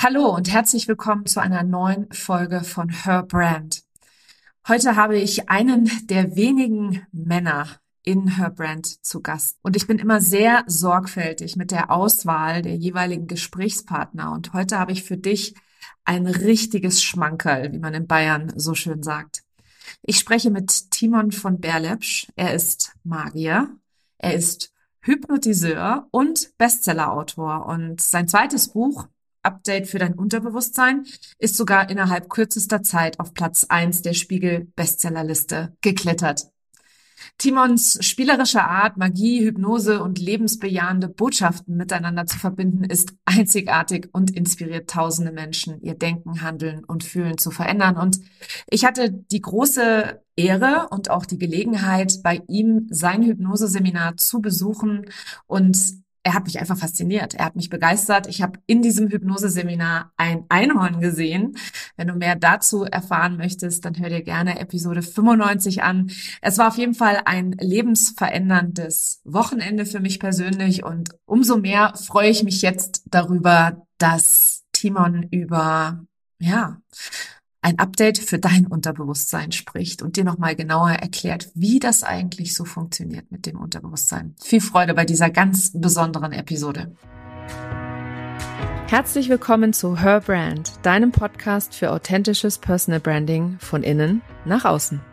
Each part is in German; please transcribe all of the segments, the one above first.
Hallo und herzlich willkommen zu einer neuen Folge von Her Brand. Heute habe ich einen der wenigen Männer in Her Brand zu Gast. Und ich bin immer sehr sorgfältig mit der Auswahl der jeweiligen Gesprächspartner. Und heute habe ich für dich ein richtiges Schmankerl, wie man in Bayern so schön sagt. Ich spreche mit Timon von Berlepsch. Er ist Magier. Er ist Hypnotiseur und Bestsellerautor. Und sein zweites Buch, Update für dein Unterbewusstsein ist sogar innerhalb kürzester Zeit auf Platz eins der Spiegel Bestsellerliste geklettert. Timons spielerische Art, Magie, Hypnose und lebensbejahende Botschaften miteinander zu verbinden, ist einzigartig und inspiriert tausende Menschen, ihr Denken, Handeln und Fühlen zu verändern. Und ich hatte die große Ehre und auch die Gelegenheit, bei ihm sein Hypnoseseminar zu besuchen und er hat mich einfach fasziniert. Er hat mich begeistert. Ich habe in diesem Hypnoseseminar ein Einhorn gesehen. Wenn du mehr dazu erfahren möchtest, dann hör dir gerne Episode 95 an. Es war auf jeden Fall ein lebensveränderndes Wochenende für mich persönlich und umso mehr freue ich mich jetzt darüber, dass Timon über, ja, ein Update für dein Unterbewusstsein spricht und dir nochmal genauer erklärt, wie das eigentlich so funktioniert mit dem Unterbewusstsein. Viel Freude bei dieser ganz besonderen Episode. Herzlich willkommen zu Her Brand, deinem Podcast für authentisches Personal Branding von innen nach außen.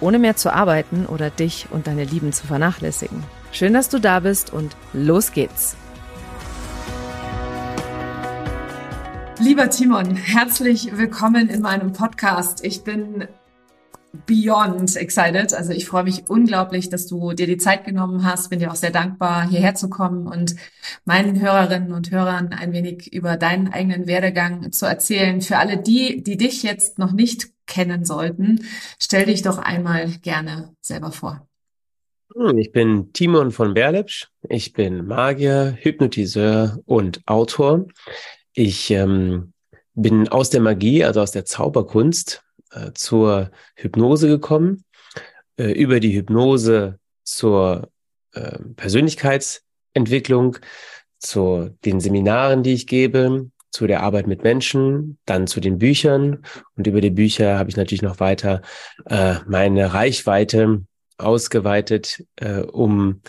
Ohne mehr zu arbeiten oder dich und deine Lieben zu vernachlässigen. Schön, dass du da bist und los geht's. Lieber Timon, herzlich willkommen in meinem Podcast. Ich bin beyond excited. Also ich freue mich unglaublich, dass du dir die Zeit genommen hast. Bin dir auch sehr dankbar, hierher zu kommen und meinen Hörerinnen und Hörern ein wenig über deinen eigenen Werdegang zu erzählen. Für alle die, die dich jetzt noch nicht kennen sollten, stell dich doch einmal gerne selber vor. Hm, ich bin Timon von Berlepsch. Ich bin Magier, Hypnotiseur und Autor. Ich ähm, bin aus der Magie, also aus der Zauberkunst, äh, zur Hypnose gekommen, äh, über die Hypnose zur äh, Persönlichkeitsentwicklung, zu den Seminaren, die ich gebe, zu der Arbeit mit Menschen, dann zu den Büchern und über die Bücher habe ich natürlich noch weiter äh, meine Reichweite ausgeweitet, äh, um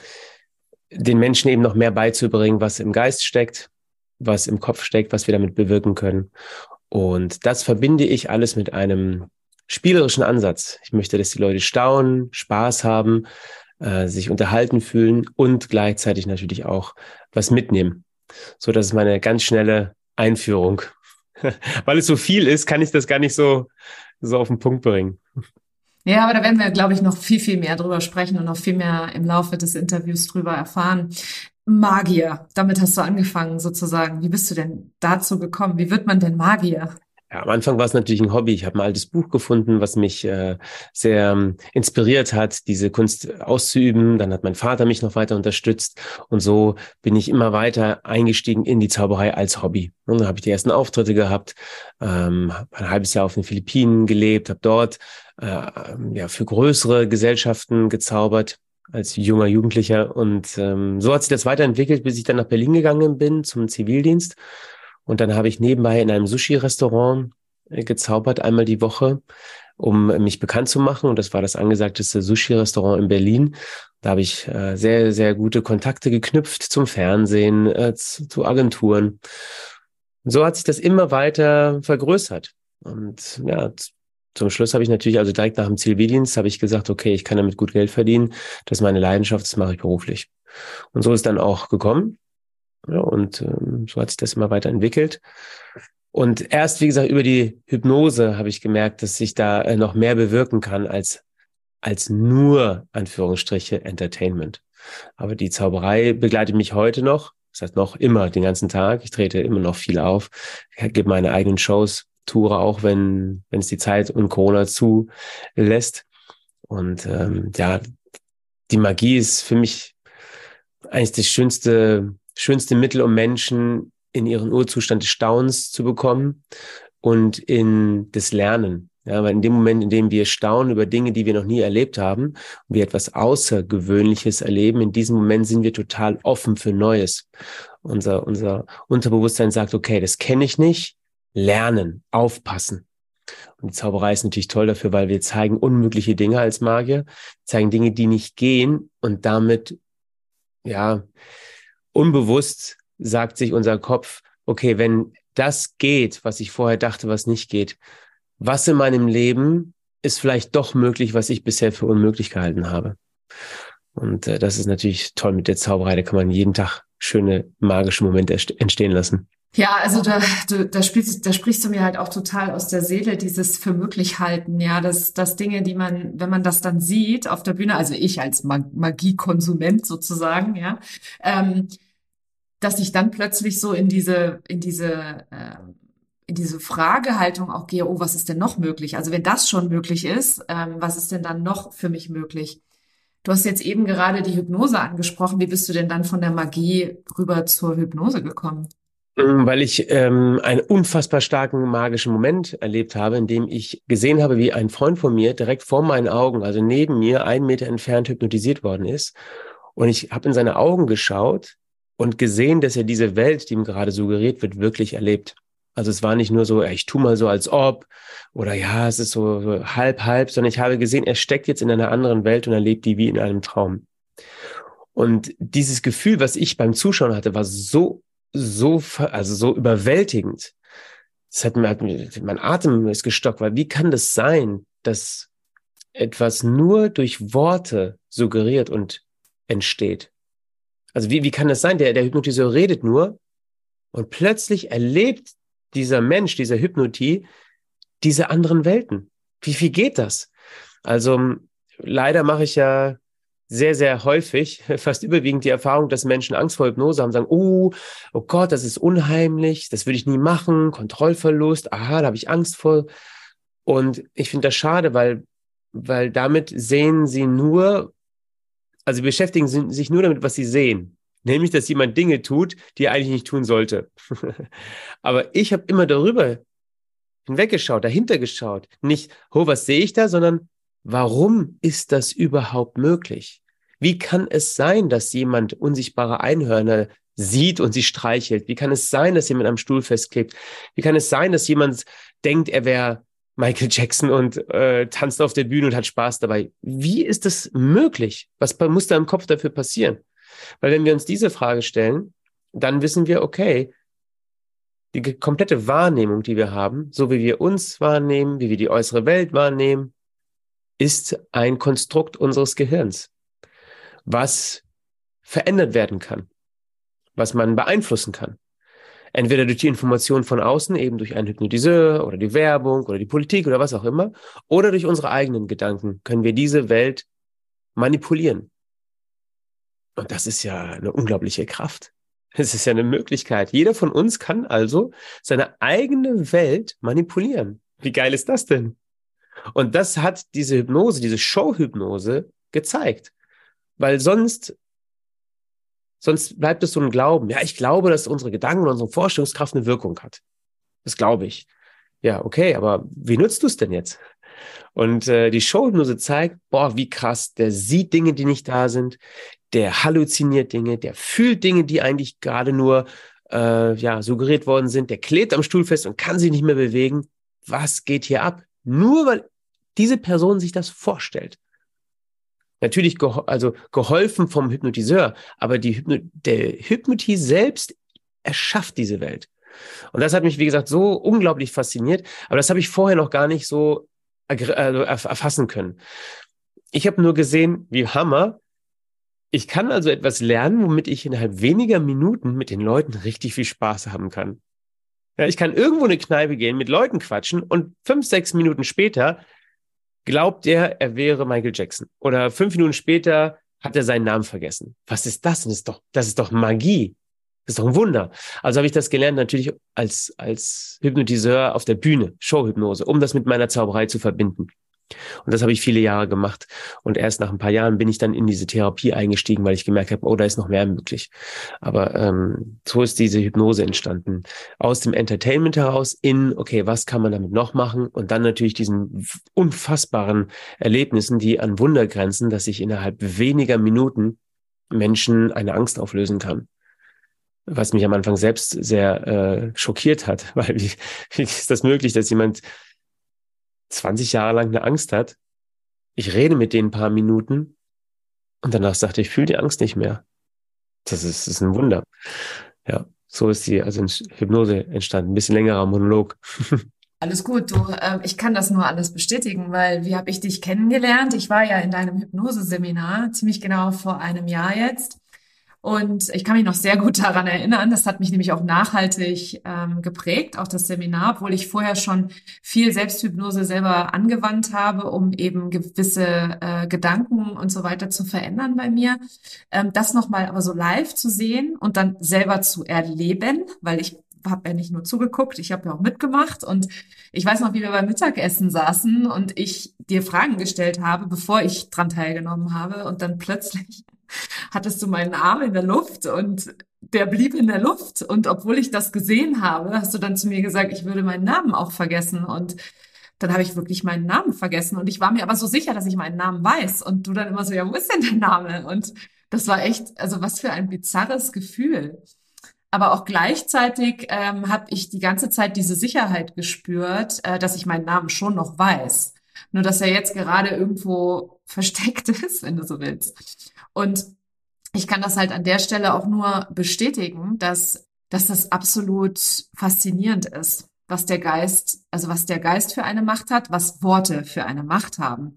den Menschen eben noch mehr beizubringen, was im Geist steckt, was im Kopf steckt, was wir damit bewirken können. Und das verbinde ich alles mit einem spielerischen Ansatz. Ich möchte, dass die Leute staunen, Spaß haben, äh, sich unterhalten fühlen und gleichzeitig natürlich auch was mitnehmen. So, das ist meine ganz schnelle Einführung. Weil es so viel ist, kann ich das gar nicht so, so auf den Punkt bringen. Ja, aber da werden wir, glaube ich, noch viel, viel mehr drüber sprechen und noch viel mehr im Laufe des Interviews drüber erfahren. Magier, damit hast du angefangen sozusagen. Wie bist du denn dazu gekommen? Wie wird man denn Magier? Ja, am Anfang war es natürlich ein Hobby. Ich habe ein altes Buch gefunden, was mich äh, sehr ähm, inspiriert hat, diese Kunst auszuüben. Dann hat mein Vater mich noch weiter unterstützt und so bin ich immer weiter eingestiegen in die Zauberei als Hobby. Und dann habe ich die ersten Auftritte gehabt, ähm, ein halbes Jahr auf den Philippinen gelebt, habe dort äh, ja für größere Gesellschaften gezaubert als junger Jugendlicher und ähm, so hat sich das weiterentwickelt, bis ich dann nach Berlin gegangen bin zum Zivildienst und dann habe ich nebenbei in einem Sushi-Restaurant äh, gezaubert, einmal die Woche, um mich bekannt zu machen. Und das war das angesagteste Sushi-Restaurant in Berlin. Da habe ich äh, sehr, sehr gute Kontakte geknüpft zum Fernsehen, äh, zu, zu Agenturen. Und so hat sich das immer weiter vergrößert. Und ja, zum Schluss habe ich natürlich, also direkt nach dem Zivildienst, habe ich gesagt, okay, ich kann damit gut Geld verdienen. Das ist meine Leidenschaft, das mache ich beruflich. Und so ist dann auch gekommen. Ja, und ähm, so hat sich das immer weiterentwickelt. Und erst, wie gesagt, über die Hypnose habe ich gemerkt, dass ich da äh, noch mehr bewirken kann als, als nur, Anführungsstriche, Entertainment. Aber die Zauberei begleitet mich heute noch. Das heißt noch immer den ganzen Tag. Ich trete immer noch viel auf. Gebe meine eigenen Shows Toure, auch wenn, wenn es die Zeit und Corona zulässt. Und ähm, ja, die Magie ist für mich eigentlich das schönste, schönste Mittel, um Menschen in ihren Urzustand des Staunens zu bekommen und in das Lernen. Ja, weil in dem Moment, in dem wir staunen über Dinge, die wir noch nie erlebt haben, wir etwas Außergewöhnliches erleben, in diesem Moment sind wir total offen für Neues. Unser, unser Unterbewusstsein sagt, okay, das kenne ich nicht, lernen, aufpassen. Und die Zauberei ist natürlich toll dafür, weil wir zeigen unmögliche Dinge als Magier, zeigen Dinge, die nicht gehen und damit, ja, unbewusst sagt sich unser Kopf, okay, wenn das geht, was ich vorher dachte, was nicht geht, was in meinem Leben ist vielleicht doch möglich, was ich bisher für unmöglich gehalten habe. Und äh, das ist natürlich toll mit der Zauberei. Da kann man jeden Tag schöne magische Momente entstehen lassen. Ja, also da, du, da, spielst, da sprichst du mir halt auch total aus der Seele, dieses für möglich halten, ja, dass, dass Dinge, die man, wenn man das dann sieht auf der Bühne, also ich als Magiekonsument sozusagen, ja, ähm, dass ich dann plötzlich so in diese, in diese, äh, in diese Fragehaltung auch gehe, oh, was ist denn noch möglich? Also wenn das schon möglich ist, ähm, was ist denn dann noch für mich möglich? Du hast jetzt eben gerade die Hypnose angesprochen. Wie bist du denn dann von der Magie rüber zur Hypnose gekommen? Ähm, weil ich ähm, einen unfassbar starken magischen Moment erlebt habe, in dem ich gesehen habe, wie ein Freund von mir direkt vor meinen Augen, also neben mir, einen Meter entfernt hypnotisiert worden ist. Und ich habe in seine Augen geschaut und gesehen, dass er diese Welt, die ihm gerade suggeriert wird, wirklich erlebt. Also es war nicht nur so, ich tu mal so als ob oder ja, es ist so, so halb, halb, sondern ich habe gesehen, er steckt jetzt in einer anderen Welt und erlebt die wie in einem Traum. Und dieses Gefühl, was ich beim Zuschauen hatte, war so, so, also so überwältigend. Das hat hat mein Atem ist gestockt, weil wie kann das sein, dass etwas nur durch Worte suggeriert und entsteht? Also wie, wie kann das sein? Der, der Hypnotiseur redet nur und plötzlich erlebt dieser Mensch, dieser Hypnotie, diese anderen Welten. Wie, wie geht das? Also leider mache ich ja sehr, sehr häufig, fast überwiegend die Erfahrung, dass Menschen Angst vor Hypnose haben, sagen, oh, oh Gott, das ist unheimlich, das würde ich nie machen, Kontrollverlust, aha, da habe ich Angst vor. Und ich finde das schade, weil, weil damit sehen sie nur, also sie beschäftigen sich nur damit, was sie sehen. Nämlich, dass jemand Dinge tut, die er eigentlich nicht tun sollte. Aber ich habe immer darüber hinweggeschaut, dahinter geschaut. Nicht, oh, was sehe ich da, sondern warum ist das überhaupt möglich? Wie kann es sein, dass jemand unsichtbare Einhörner sieht und sie streichelt? Wie kann es sein, dass jemand am Stuhl festklebt? Wie kann es sein, dass jemand denkt, er wäre Michael Jackson und äh, tanzt auf der Bühne und hat Spaß dabei. Wie ist das möglich? Was muss da im Kopf dafür passieren? Weil wenn wir uns diese Frage stellen, dann wissen wir, okay, die komplette Wahrnehmung, die wir haben, so wie wir uns wahrnehmen, wie wir die äußere Welt wahrnehmen, ist ein Konstrukt unseres Gehirns, was verändert werden kann, was man beeinflussen kann. Entweder durch die Information von außen, eben durch einen Hypnotiseur oder die Werbung oder die Politik oder was auch immer, oder durch unsere eigenen Gedanken können wir diese Welt manipulieren. Und das ist ja eine unglaubliche Kraft. Es ist ja eine Möglichkeit. Jeder von uns kann also seine eigene Welt manipulieren. Wie geil ist das denn? Und das hat diese Hypnose, diese Show-Hypnose gezeigt. Weil sonst Sonst bleibt es so ein Glauben. Ja, ich glaube, dass unsere Gedanken unsere Vorstellungskraft eine Wirkung hat. Das glaube ich. Ja, okay, aber wie nutzt du es denn jetzt? Und äh, die Showhypnose zeigt, boah, wie krass, der sieht Dinge, die nicht da sind, der halluziniert Dinge, der fühlt Dinge, die eigentlich gerade nur äh, ja, suggeriert worden sind, der klebt am Stuhl fest und kann sich nicht mehr bewegen. Was geht hier ab? Nur weil diese Person sich das vorstellt. Natürlich geho also geholfen vom Hypnotiseur, aber die Hypno der Hypnotie selbst erschafft diese Welt. Und das hat mich, wie gesagt, so unglaublich fasziniert. Aber das habe ich vorher noch gar nicht so also erfassen können. Ich habe nur gesehen, wie Hammer. Ich kann also etwas lernen, womit ich innerhalb weniger Minuten mit den Leuten richtig viel Spaß haben kann. Ja, ich kann irgendwo in eine Kneipe gehen, mit Leuten quatschen und fünf, sechs Minuten später glaubt er, er wäre Michael Jackson. Oder fünf Minuten später hat er seinen Namen vergessen. Was ist das? Das ist doch, das ist doch Magie. Das ist doch ein Wunder. Also habe ich das gelernt natürlich als, als Hypnotiseur auf der Bühne, Showhypnose, um das mit meiner Zauberei zu verbinden. Und das habe ich viele Jahre gemacht. Und erst nach ein paar Jahren bin ich dann in diese Therapie eingestiegen, weil ich gemerkt habe, oh, da ist noch mehr möglich. Aber ähm, so ist diese Hypnose entstanden. Aus dem Entertainment heraus in, okay, was kann man damit noch machen? Und dann natürlich diesen unfassbaren Erlebnissen, die an Wunder grenzen, dass ich innerhalb weniger Minuten Menschen eine Angst auflösen kann was mich am Anfang selbst sehr äh, schockiert hat, weil wie, wie ist das möglich, dass jemand 20 Jahre lang eine Angst hat. Ich rede mit denen ein paar Minuten und danach sagte ich, ich fühle die Angst nicht mehr. Das ist, das ist ein Wunder. Ja, so ist die also Hypnose entstanden. Ein bisschen längerer Monolog. Alles gut, du, äh, ich kann das nur alles bestätigen, weil wie habe ich dich kennengelernt? Ich war ja in deinem Hypnoseseminar, ziemlich genau vor einem Jahr jetzt. Und ich kann mich noch sehr gut daran erinnern. Das hat mich nämlich auch nachhaltig ähm, geprägt, auch das Seminar, obwohl ich vorher schon viel Selbsthypnose selber angewandt habe, um eben gewisse äh, Gedanken und so weiter zu verändern bei mir. Ähm, das nochmal aber so live zu sehen und dann selber zu erleben, weil ich habe ja nicht nur zugeguckt, ich habe ja auch mitgemacht und ich weiß noch, wie wir beim Mittagessen saßen und ich dir Fragen gestellt habe, bevor ich dran teilgenommen habe und dann plötzlich hattest du meinen Arm in der Luft und der blieb in der Luft. Und obwohl ich das gesehen habe, hast du dann zu mir gesagt, ich würde meinen Namen auch vergessen. Und dann habe ich wirklich meinen Namen vergessen. Und ich war mir aber so sicher, dass ich meinen Namen weiß. Und du dann immer so, ja, wo ist denn der Name? Und das war echt, also was für ein bizarres Gefühl. Aber auch gleichzeitig ähm, habe ich die ganze Zeit diese Sicherheit gespürt, äh, dass ich meinen Namen schon noch weiß. Nur dass er jetzt gerade irgendwo versteckt ist, wenn du so willst. Und ich kann das halt an der Stelle auch nur bestätigen, dass, dass das absolut faszinierend ist, was der Geist, also was der Geist für eine Macht hat, was Worte für eine Macht haben.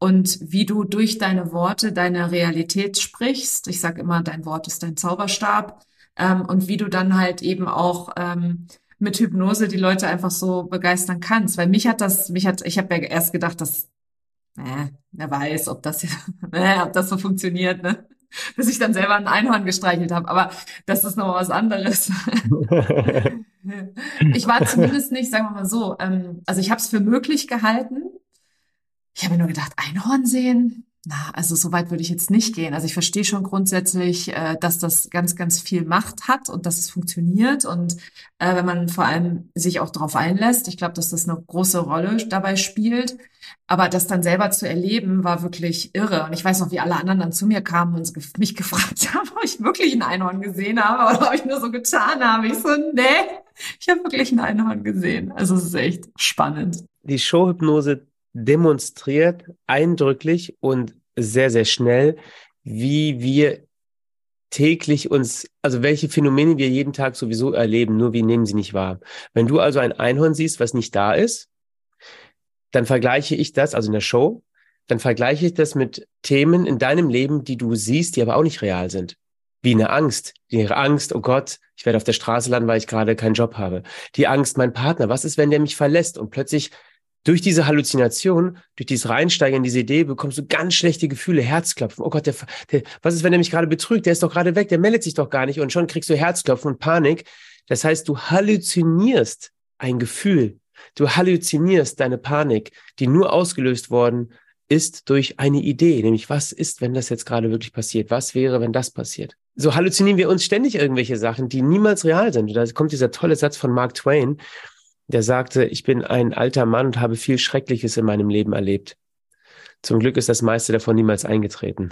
Und wie du durch deine Worte deine Realität sprichst. Ich sage immer, dein Wort ist dein Zauberstab. Ähm, und wie du dann halt eben auch ähm, mit Hypnose die Leute einfach so begeistern kannst. Weil mich hat das, mich hat, ich habe ja erst gedacht, dass äh, wer weiß, ob das, äh, ob das so funktioniert, ne? Bis ich dann selber ein Einhorn gestreichelt habe. Aber das ist noch was anderes. ich war zumindest nicht, sagen wir mal so, ähm, also ich habe es für möglich gehalten. Ich habe mir nur gedacht, Einhorn sehen, na, also so weit würde ich jetzt nicht gehen. Also ich verstehe schon grundsätzlich, äh, dass das ganz, ganz viel Macht hat und dass es funktioniert. Und äh, wenn man vor allem sich auch darauf einlässt, ich glaube, dass das eine große Rolle dabei spielt. Aber das dann selber zu erleben, war wirklich irre. Und ich weiß noch, wie alle anderen dann zu mir kamen und mich gefragt haben, ob ich wirklich ein Einhorn gesehen habe oder ob ich nur so getan habe. Ich so, nee, ich habe wirklich ein Einhorn gesehen. Also es ist echt spannend. Die Showhypnose demonstriert eindrücklich und sehr, sehr schnell, wie wir täglich uns, also welche Phänomene wir jeden Tag sowieso erleben, nur wir nehmen sie nicht wahr. Wenn du also ein Einhorn siehst, was nicht da ist, dann vergleiche ich das, also in der Show, dann vergleiche ich das mit Themen in deinem Leben, die du siehst, die aber auch nicht real sind. Wie eine Angst. Die Angst, oh Gott, ich werde auf der Straße landen, weil ich gerade keinen Job habe. Die Angst, mein Partner, was ist, wenn der mich verlässt? Und plötzlich durch diese Halluzination, durch dieses Reinsteigen in diese Idee, bekommst du ganz schlechte Gefühle, Herzklopfen. Oh Gott, der, der, was ist, wenn er mich gerade betrügt? Der ist doch gerade weg, der meldet sich doch gar nicht und schon kriegst du Herzklopfen und Panik. Das heißt, du halluzinierst ein Gefühl. Du halluzinierst deine Panik, die nur ausgelöst worden ist durch eine Idee, nämlich was ist, wenn das jetzt gerade wirklich passiert? Was wäre, wenn das passiert? So halluzinieren wir uns ständig irgendwelche Sachen, die niemals real sind. Da kommt dieser tolle Satz von Mark Twain, der sagte, ich bin ein alter Mann und habe viel Schreckliches in meinem Leben erlebt. Zum Glück ist das meiste davon niemals eingetreten.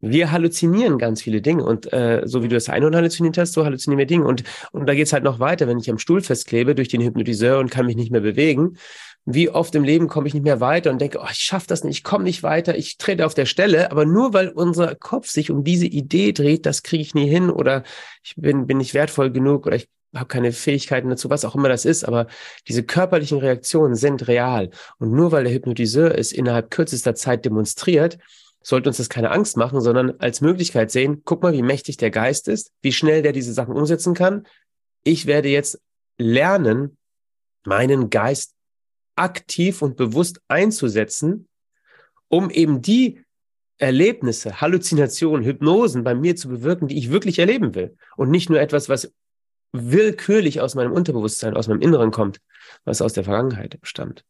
Wir halluzinieren ganz viele Dinge und äh, so wie du das Einhorn halluziniert hast, so halluzinieren wir Dinge. Und, und da geht's halt noch weiter, wenn ich am Stuhl festklebe durch den Hypnotiseur und kann mich nicht mehr bewegen. Wie oft im Leben komme ich nicht mehr weiter und denke, oh, ich schaffe das nicht, ich komme nicht weiter, ich trete auf der Stelle, aber nur weil unser Kopf sich um diese Idee dreht, das kriege ich nie hin oder ich bin, bin nicht wertvoll genug oder ich habe keine Fähigkeiten dazu, was auch immer das ist, aber diese körperlichen Reaktionen sind real. Und nur weil der Hypnotiseur es innerhalb kürzester Zeit demonstriert, sollte uns das keine Angst machen, sondern als Möglichkeit sehen, guck mal, wie mächtig der Geist ist, wie schnell der diese Sachen umsetzen kann. Ich werde jetzt lernen, meinen Geist aktiv und bewusst einzusetzen, um eben die Erlebnisse, Halluzinationen, Hypnosen bei mir zu bewirken, die ich wirklich erleben will. Und nicht nur etwas, was willkürlich aus meinem Unterbewusstsein, aus meinem Inneren kommt, was aus der Vergangenheit stammt.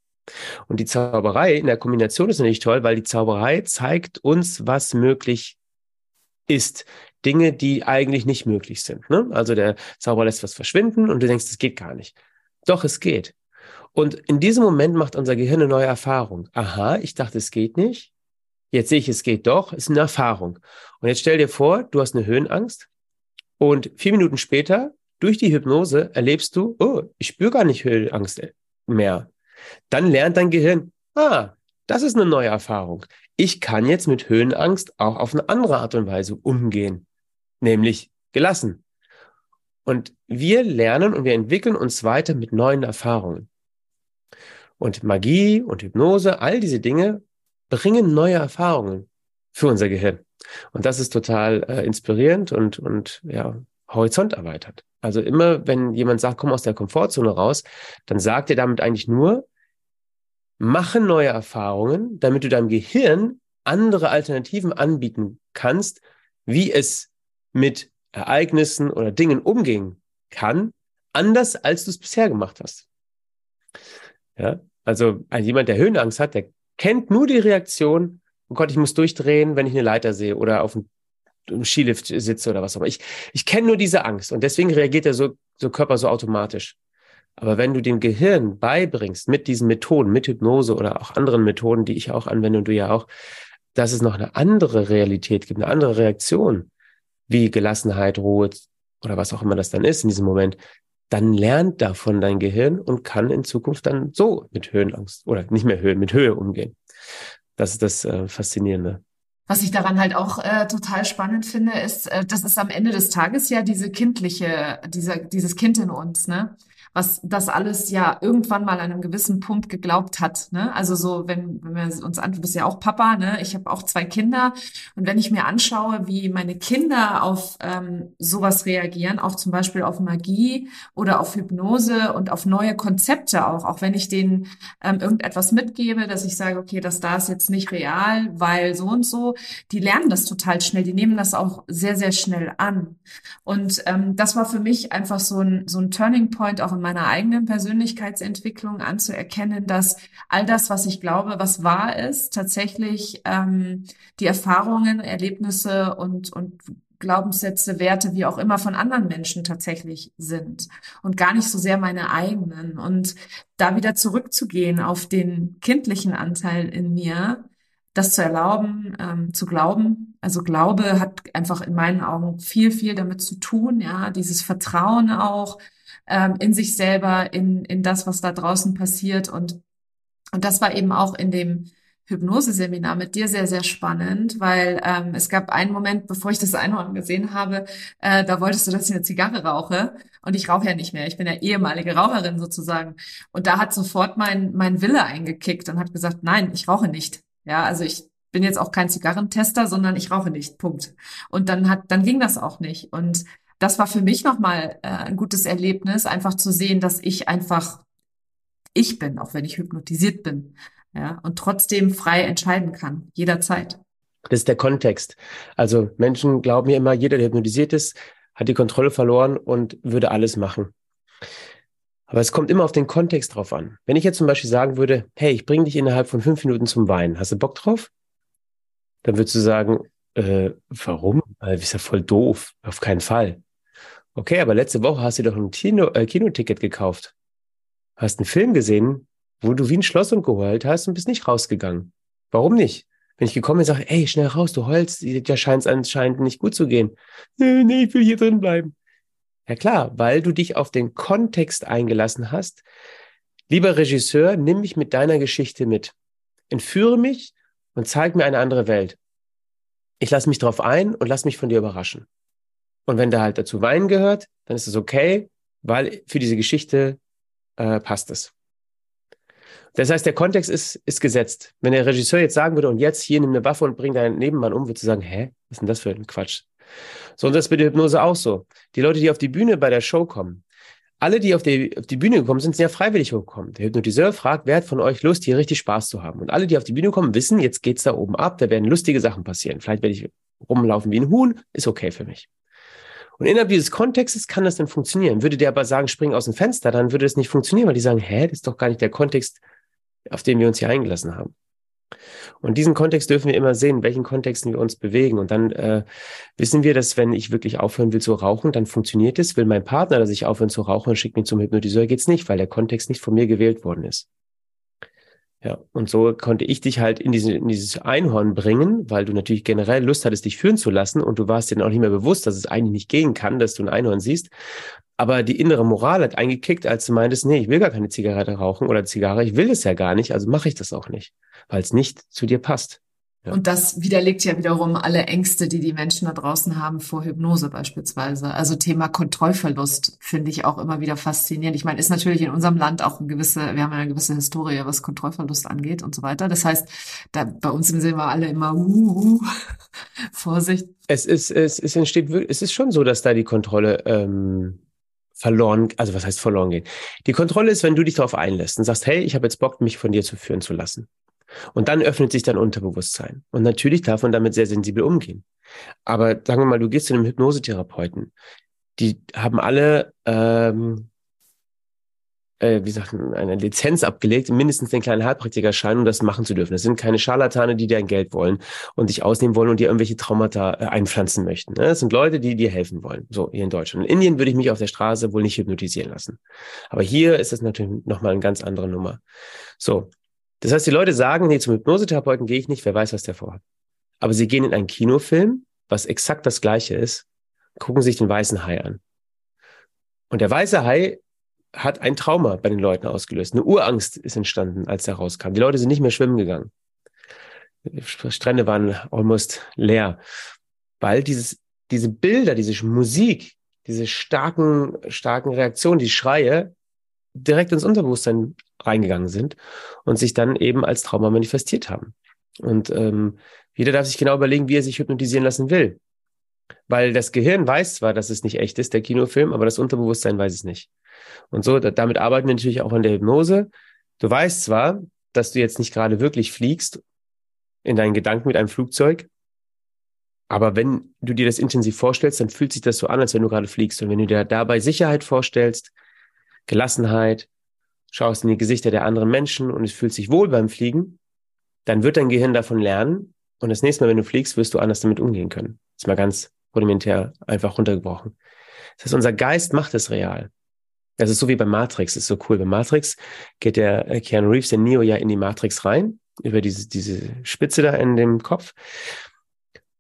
Und die Zauberei in der Kombination ist natürlich toll, weil die Zauberei zeigt uns, was möglich ist. Dinge, die eigentlich nicht möglich sind. Ne? Also der Zauberer lässt was verschwinden und du denkst, es geht gar nicht. Doch, es geht. Und in diesem Moment macht unser Gehirn eine neue Erfahrung. Aha, ich dachte, es geht nicht. Jetzt sehe ich, es geht doch. Es ist eine Erfahrung. Und jetzt stell dir vor, du hast eine Höhenangst und vier Minuten später, durch die Hypnose, erlebst du, oh, ich spüre gar nicht Höhenangst mehr. Dann lernt dein Gehirn, ah, das ist eine neue Erfahrung. Ich kann jetzt mit Höhenangst auch auf eine andere Art und Weise umgehen, nämlich gelassen. Und wir lernen und wir entwickeln uns weiter mit neuen Erfahrungen. Und Magie und Hypnose, all diese Dinge bringen neue Erfahrungen für unser Gehirn. Und das ist total äh, inspirierend und, und ja, Horizont erweitert. Also immer, wenn jemand sagt, komm aus der Komfortzone raus, dann sagt er damit eigentlich nur, mache neue Erfahrungen, damit du deinem Gehirn andere Alternativen anbieten kannst, wie es mit Ereignissen oder Dingen umgehen kann, anders als du es bisher gemacht hast. Ja, also jemand, der Höhenangst hat, der kennt nur die Reaktion, oh Gott, ich muss durchdrehen, wenn ich eine Leiter sehe oder auf einem Skilift sitze oder was auch immer. Ich, ich kenne nur diese Angst und deswegen reagiert der so, so Körper so automatisch. Aber wenn du dem Gehirn beibringst, mit diesen Methoden, mit Hypnose oder auch anderen Methoden, die ich auch anwende und du ja auch, dass es noch eine andere Realität gibt, eine andere Reaktion, wie Gelassenheit, Ruhe oder was auch immer das dann ist in diesem Moment, dann lernt davon dein Gehirn und kann in Zukunft dann so mit Höhenangst oder nicht mehr Höhen, mit Höhe umgehen. Das ist das äh, Faszinierende. Was ich daran halt auch äh, total spannend finde, ist, äh, das ist am Ende des Tages ja diese kindliche, dieser, dieses Kind in uns, ne? Was das alles ja irgendwann mal an einem gewissen Punkt geglaubt hat. Ne? Also so, wenn, wenn wir uns an, du bist ja auch Papa, ne? ich habe auch zwei Kinder und wenn ich mir anschaue, wie meine Kinder auf ähm, sowas reagieren, auch zum Beispiel auf Magie oder auf Hypnose und auf neue Konzepte auch, auch wenn ich denen ähm, irgendetwas mitgebe, dass ich sage, okay, das da ist jetzt nicht real, weil so und so, die lernen das total schnell, die nehmen das auch sehr, sehr schnell an. Und ähm, das war für mich einfach so ein, so ein Turning Point auch in meiner eigenen Persönlichkeitsentwicklung anzuerkennen, dass all das, was ich glaube, was wahr ist, tatsächlich ähm, die Erfahrungen, Erlebnisse und, und Glaubenssätze, Werte, wie auch immer von anderen Menschen tatsächlich sind und gar nicht so sehr meine eigenen. Und da wieder zurückzugehen auf den kindlichen Anteil in mir, das zu erlauben, ähm, zu glauben. Also Glaube hat einfach in meinen Augen viel, viel damit zu tun, ja, dieses Vertrauen auch, ähm, in sich selber, in, in das, was da draußen passiert. Und, und das war eben auch in dem Hypnoseseminar mit dir sehr, sehr spannend, weil ähm, es gab einen Moment, bevor ich das Einhorn gesehen habe, äh, da wolltest du, dass ich eine Zigarre rauche. Und ich rauche ja nicht mehr. Ich bin ja ehemalige Raucherin sozusagen. Und da hat sofort mein, mein Wille eingekickt und hat gesagt, nein, ich rauche nicht. Ja, also ich bin jetzt auch kein Zigarrentester, sondern ich rauche nicht. Punkt. Und dann hat, dann ging das auch nicht. Und das war für mich nochmal äh, ein gutes Erlebnis, einfach zu sehen, dass ich einfach ich bin, auch wenn ich hypnotisiert bin. Ja, und trotzdem frei entscheiden kann, jederzeit. Das ist der Kontext. Also Menschen glauben ja immer, jeder, der hypnotisiert ist, hat die Kontrolle verloren und würde alles machen. Aber es kommt immer auf den Kontext drauf an. Wenn ich jetzt zum Beispiel sagen würde, hey, ich bringe dich innerhalb von fünf Minuten zum Weinen, hast du Bock drauf? Dann würdest du sagen, äh, warum? Weil ist ja voll doof. Auf keinen Fall. Okay, aber letzte Woche hast du doch ein Kino, äh, Kinoticket gekauft. Hast einen Film gesehen, wo du wie ein Schloss und geheult hast und bist nicht rausgegangen. Warum nicht? Wenn ich gekommen bin, sage, ey, schnell raus, du heulst, dir scheint es anscheinend nicht gut zu gehen. Nee, nee, ich will hier drin bleiben. Ja klar, weil du dich auf den Kontext eingelassen hast. Lieber Regisseur, nimm mich mit deiner Geschichte mit. Entführe mich und zeig mir eine andere Welt. Ich lasse mich drauf ein und lass mich von dir überraschen. Und wenn da halt dazu Wein gehört, dann ist es okay, weil für diese Geschichte äh, passt es. Das heißt, der Kontext ist, ist gesetzt. Wenn der Regisseur jetzt sagen würde, und jetzt hier nimm eine Waffe und bring deinen Nebenmann um, würdest du sagen, hä, was ist denn das für ein Quatsch? So, und das ist bei der Hypnose auch so. Die Leute, die auf die Bühne bei der Show kommen, alle, die auf die, auf die Bühne gekommen sind, sind ja freiwillig gekommen. Der Hypnotiseur fragt, wer hat von euch Lust, hier richtig Spaß zu haben? Und alle, die auf die Bühne kommen, wissen, jetzt geht's da oben ab, da werden lustige Sachen passieren. Vielleicht werde ich rumlaufen wie ein Huhn, ist okay für mich. Und innerhalb dieses Kontextes kann das dann funktionieren. Würde der aber sagen, spring aus dem Fenster, dann würde das nicht funktionieren, weil die sagen, hä, das ist doch gar nicht der Kontext, auf den wir uns hier eingelassen haben. Und diesen Kontext dürfen wir immer sehen, in welchen Kontexten wir uns bewegen. Und dann äh, wissen wir, dass wenn ich wirklich aufhören will zu rauchen, dann funktioniert es. Will mein Partner, dass ich aufhören zu rauchen schickt mich zum Hypnotiseur, geht's nicht, weil der Kontext nicht von mir gewählt worden ist. Ja, und so konnte ich dich halt in, diese, in dieses Einhorn bringen, weil du natürlich generell Lust hattest, dich führen zu lassen und du warst dir dann auch nicht mehr bewusst, dass es eigentlich nicht gehen kann, dass du ein Einhorn siehst. Aber die innere Moral hat eingekickt, als du meintest, nee, ich will gar keine Zigarette rauchen oder Zigarre, ich will es ja gar nicht, also mache ich das auch nicht, weil es nicht zu dir passt. Ja. Und das widerlegt ja wiederum alle Ängste, die die Menschen da draußen haben vor Hypnose beispielsweise. Also Thema Kontrollverlust finde ich auch immer wieder faszinierend. Ich meine, ist natürlich in unserem Land auch eine gewisse, wir haben eine gewisse Historie, was Kontrollverlust angeht und so weiter. Das heißt, da, bei uns sind wir alle immer, uh, uh, Vorsicht. Es ist, es, es entsteht, es ist schon so, dass da die Kontrolle ähm, verloren, also was heißt verloren geht? Die Kontrolle ist, wenn du dich darauf einlässt und sagst, hey, ich habe jetzt Bock, mich von dir zu führen zu lassen. Und dann öffnet sich dein Unterbewusstsein. Und natürlich darf man damit sehr sensibel umgehen. Aber sagen wir mal, du gehst zu einem Hypnosetherapeuten. Die haben alle ähm, äh, wie gesagt, eine Lizenz abgelegt, mindestens den kleinen Heilpraktikerschein, um das machen zu dürfen. Das sind keine Scharlatane, die dein Geld wollen und dich ausnehmen wollen und dir irgendwelche Traumata äh, einpflanzen möchten. Ne? Das sind Leute, die dir helfen wollen. So, hier in Deutschland. In Indien würde ich mich auf der Straße wohl nicht hypnotisieren lassen. Aber hier ist das natürlich nochmal eine ganz andere Nummer. So. Das heißt, die Leute sagen, nee, zum Hypnosetherapeuten gehe ich nicht, wer weiß, was der vorhat. Aber sie gehen in einen Kinofilm, was exakt das gleiche ist, gucken sich den weißen Hai an. Und der weiße Hai hat ein Trauma bei den Leuten ausgelöst. Eine Urangst ist entstanden, als er rauskam. Die Leute sind nicht mehr schwimmen gegangen. Die Strände waren almost leer, weil dieses, diese Bilder, diese Musik, diese starken, starken Reaktionen, die Schreie direkt ins Unterbewusstsein reingegangen sind und sich dann eben als Trauma manifestiert haben. Und ähm, jeder darf sich genau überlegen, wie er sich hypnotisieren lassen will. Weil das Gehirn weiß zwar, dass es nicht echt ist, der Kinofilm, aber das Unterbewusstsein weiß es nicht. Und so, damit arbeiten wir natürlich auch an der Hypnose. Du weißt zwar, dass du jetzt nicht gerade wirklich fliegst in deinen Gedanken mit einem Flugzeug, aber wenn du dir das intensiv vorstellst, dann fühlt sich das so an, als wenn du gerade fliegst. Und wenn du dir dabei Sicherheit vorstellst, Gelassenheit, schaust in die Gesichter der anderen Menschen und es fühlt sich wohl beim Fliegen, dann wird dein Gehirn davon lernen. Und das nächste Mal, wenn du fliegst, wirst du anders damit umgehen können. Das ist mal ganz rudimentär einfach runtergebrochen. Das heißt, unser Geist macht es real. Das ist so wie bei Matrix, das ist so cool. Bei Matrix geht der äh, Keanu Reeves, der Neo, ja in die Matrix rein, über diese, diese Spitze da in dem Kopf.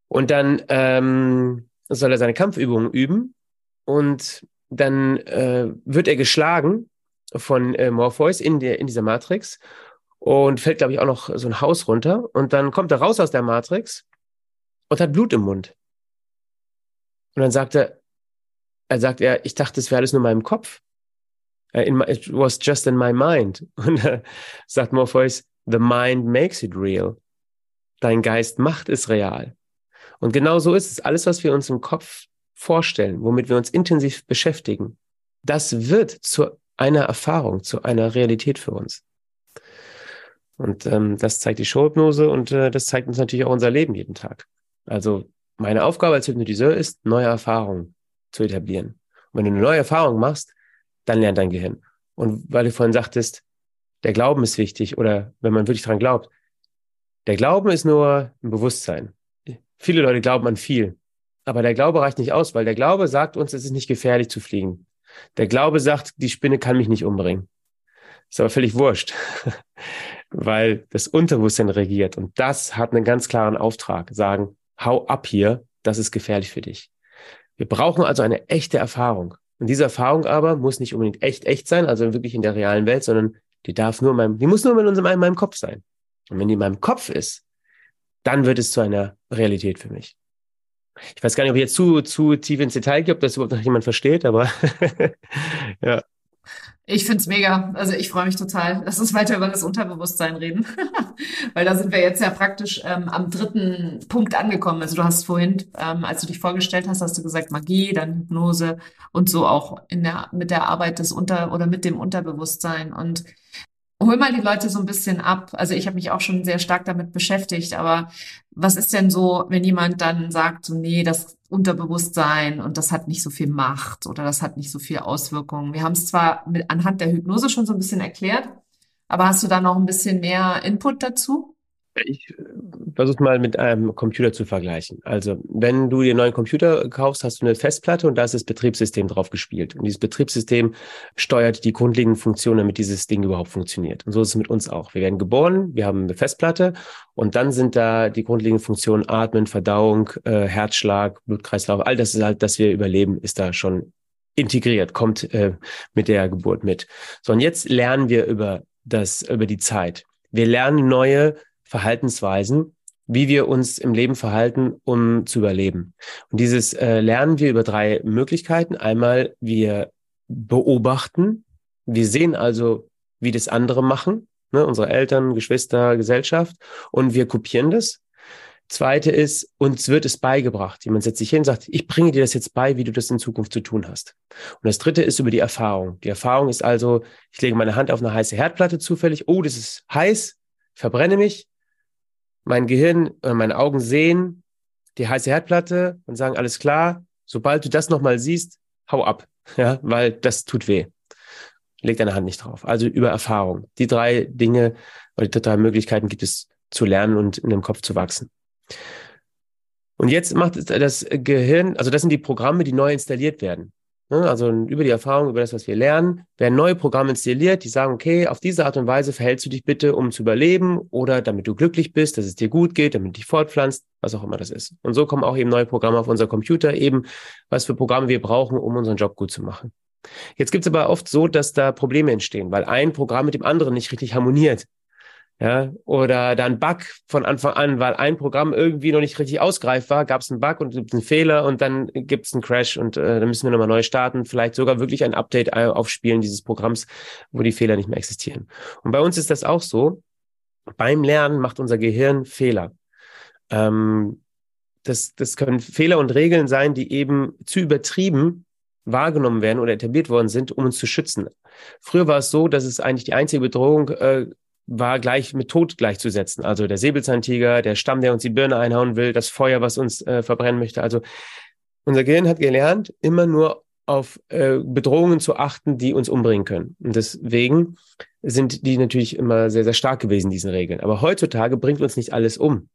Und dann ähm, soll er seine Kampfübungen üben und dann äh, wird er geschlagen von äh, Morpheus in, der, in dieser Matrix und fällt, glaube ich, auch noch so ein Haus runter. Und dann kommt er raus aus der Matrix und hat Blut im Mund. Und dann sagt er, er sagt er, ich dachte, es wäre alles nur in meinem Kopf. Uh, in my, it was just in my mind. Und uh, sagt Morpheus, the mind makes it real. Dein Geist macht es real. Und genau so ist es. Alles, was wir uns im Kopf vorstellen, womit wir uns intensiv beschäftigen, das wird zu einer Erfahrung, zu einer Realität für uns. Und ähm, das zeigt die Showhypnose und äh, das zeigt uns natürlich auch unser Leben jeden Tag. Also meine Aufgabe als Hypnotiseur ist, neue Erfahrungen zu etablieren. Und wenn du eine neue Erfahrung machst, dann lernt dein Gehirn. Und weil du vorhin sagtest, der Glauben ist wichtig oder wenn man wirklich dran glaubt, der Glauben ist nur ein Bewusstsein. Viele Leute glauben an viel, aber der Glaube reicht nicht aus, weil der Glaube sagt uns, es ist nicht gefährlich zu fliegen. Der Glaube sagt, die Spinne kann mich nicht umbringen. Ist aber völlig wurscht, weil das Unterbewusstsein regiert und das hat einen ganz klaren Auftrag, sagen, hau ab hier, das ist gefährlich für dich. Wir brauchen also eine echte Erfahrung. Und diese Erfahrung aber muss nicht unbedingt echt, echt sein, also wirklich in der realen Welt, sondern die darf nur in meinem, die muss nur in, unserem, in meinem Kopf sein. Und wenn die in meinem Kopf ist, dann wird es zu einer Realität für mich. Ich weiß gar nicht, ob ich jetzt zu, zu tief ins Detail gehe, ob das überhaupt noch jemand versteht, aber ja. Ich find's mega. Also ich freue mich total. Lass uns weiter über das Unterbewusstsein reden. Weil da sind wir jetzt ja praktisch ähm, am dritten Punkt angekommen. Also du hast vorhin, ähm, als du dich vorgestellt hast, hast du gesagt Magie, dann Hypnose und so auch in der, mit der Arbeit des Unter- oder mit dem Unterbewusstsein. Und hol mal die Leute so ein bisschen ab. Also ich habe mich auch schon sehr stark damit beschäftigt, aber was ist denn so, wenn jemand dann sagt, so nee, das Unterbewusstsein und das hat nicht so viel Macht oder das hat nicht so viel Auswirkungen. Wir haben es zwar mit, anhand der Hypnose schon so ein bisschen erklärt, aber hast du da noch ein bisschen mehr Input dazu? Ich äh, versuche mal mit einem Computer zu vergleichen. Also, wenn du dir einen neuen Computer kaufst, hast du eine Festplatte und da ist das Betriebssystem drauf gespielt. Und dieses Betriebssystem steuert die grundlegenden Funktionen, damit dieses Ding überhaupt funktioniert. Und so ist es mit uns auch. Wir werden geboren, wir haben eine Festplatte und dann sind da die grundlegenden Funktionen Atmen, Verdauung, äh, Herzschlag, Blutkreislauf, all das ist halt, dass wir überleben, ist da schon integriert, kommt äh, mit der Geburt mit. So, und jetzt lernen wir über das, über die Zeit. Wir lernen neue Verhaltensweisen, wie wir uns im Leben verhalten, um zu überleben. Und dieses äh, lernen wir über drei Möglichkeiten. Einmal, wir beobachten. Wir sehen also, wie das andere machen, ne, unsere Eltern, Geschwister, Gesellschaft, und wir kopieren das. Zweite ist, uns wird es beigebracht. Jemand setzt sich hin und sagt, ich bringe dir das jetzt bei, wie du das in Zukunft zu tun hast. Und das dritte ist über die Erfahrung. Die Erfahrung ist also, ich lege meine Hand auf eine heiße Herdplatte zufällig. Oh, das ist heiß, verbrenne mich mein Gehirn, äh, meine Augen sehen die heiße Herdplatte und sagen, alles klar, sobald du das nochmal siehst, hau ab, ja, weil das tut weh. Leg deine Hand nicht drauf. Also über Erfahrung. Die drei Dinge oder die drei Möglichkeiten gibt es zu lernen und in dem Kopf zu wachsen. Und jetzt macht das Gehirn, also das sind die Programme, die neu installiert werden. Ne, also über die Erfahrung, über das, was wir lernen, werden neue Programme installiert, die sagen, okay, auf diese Art und Weise verhältst du dich bitte, um zu überleben oder damit du glücklich bist, dass es dir gut geht, damit du dich fortpflanzt, was auch immer das ist. Und so kommen auch eben neue Programme auf unser Computer, eben was für Programme wir brauchen, um unseren Job gut zu machen. Jetzt gibt es aber oft so, dass da Probleme entstehen, weil ein Programm mit dem anderen nicht richtig harmoniert ja, oder dann Bug von Anfang an, weil ein Programm irgendwie noch nicht richtig ausgreifbar, gab es einen Bug und gibt einen Fehler und dann gibt es einen Crash und äh, dann müssen wir nochmal neu starten, vielleicht sogar wirklich ein Update aufspielen dieses Programms, wo die Fehler nicht mehr existieren. Und bei uns ist das auch so. Beim Lernen macht unser Gehirn Fehler. Ähm, das, das können Fehler und Regeln sein, die eben zu übertrieben wahrgenommen werden oder etabliert worden sind, um uns zu schützen. Früher war es so, dass es eigentlich die einzige Bedrohung äh, war gleich mit Tod gleichzusetzen. Also der Säbelzahntiger, der Stamm, der uns die Birne einhauen will, das Feuer, was uns äh, verbrennen möchte. Also unser Gehirn hat gelernt, immer nur auf äh, Bedrohungen zu achten, die uns umbringen können. Und deswegen sind die natürlich immer sehr, sehr stark gewesen, diesen Regeln. Aber heutzutage bringt uns nicht alles um.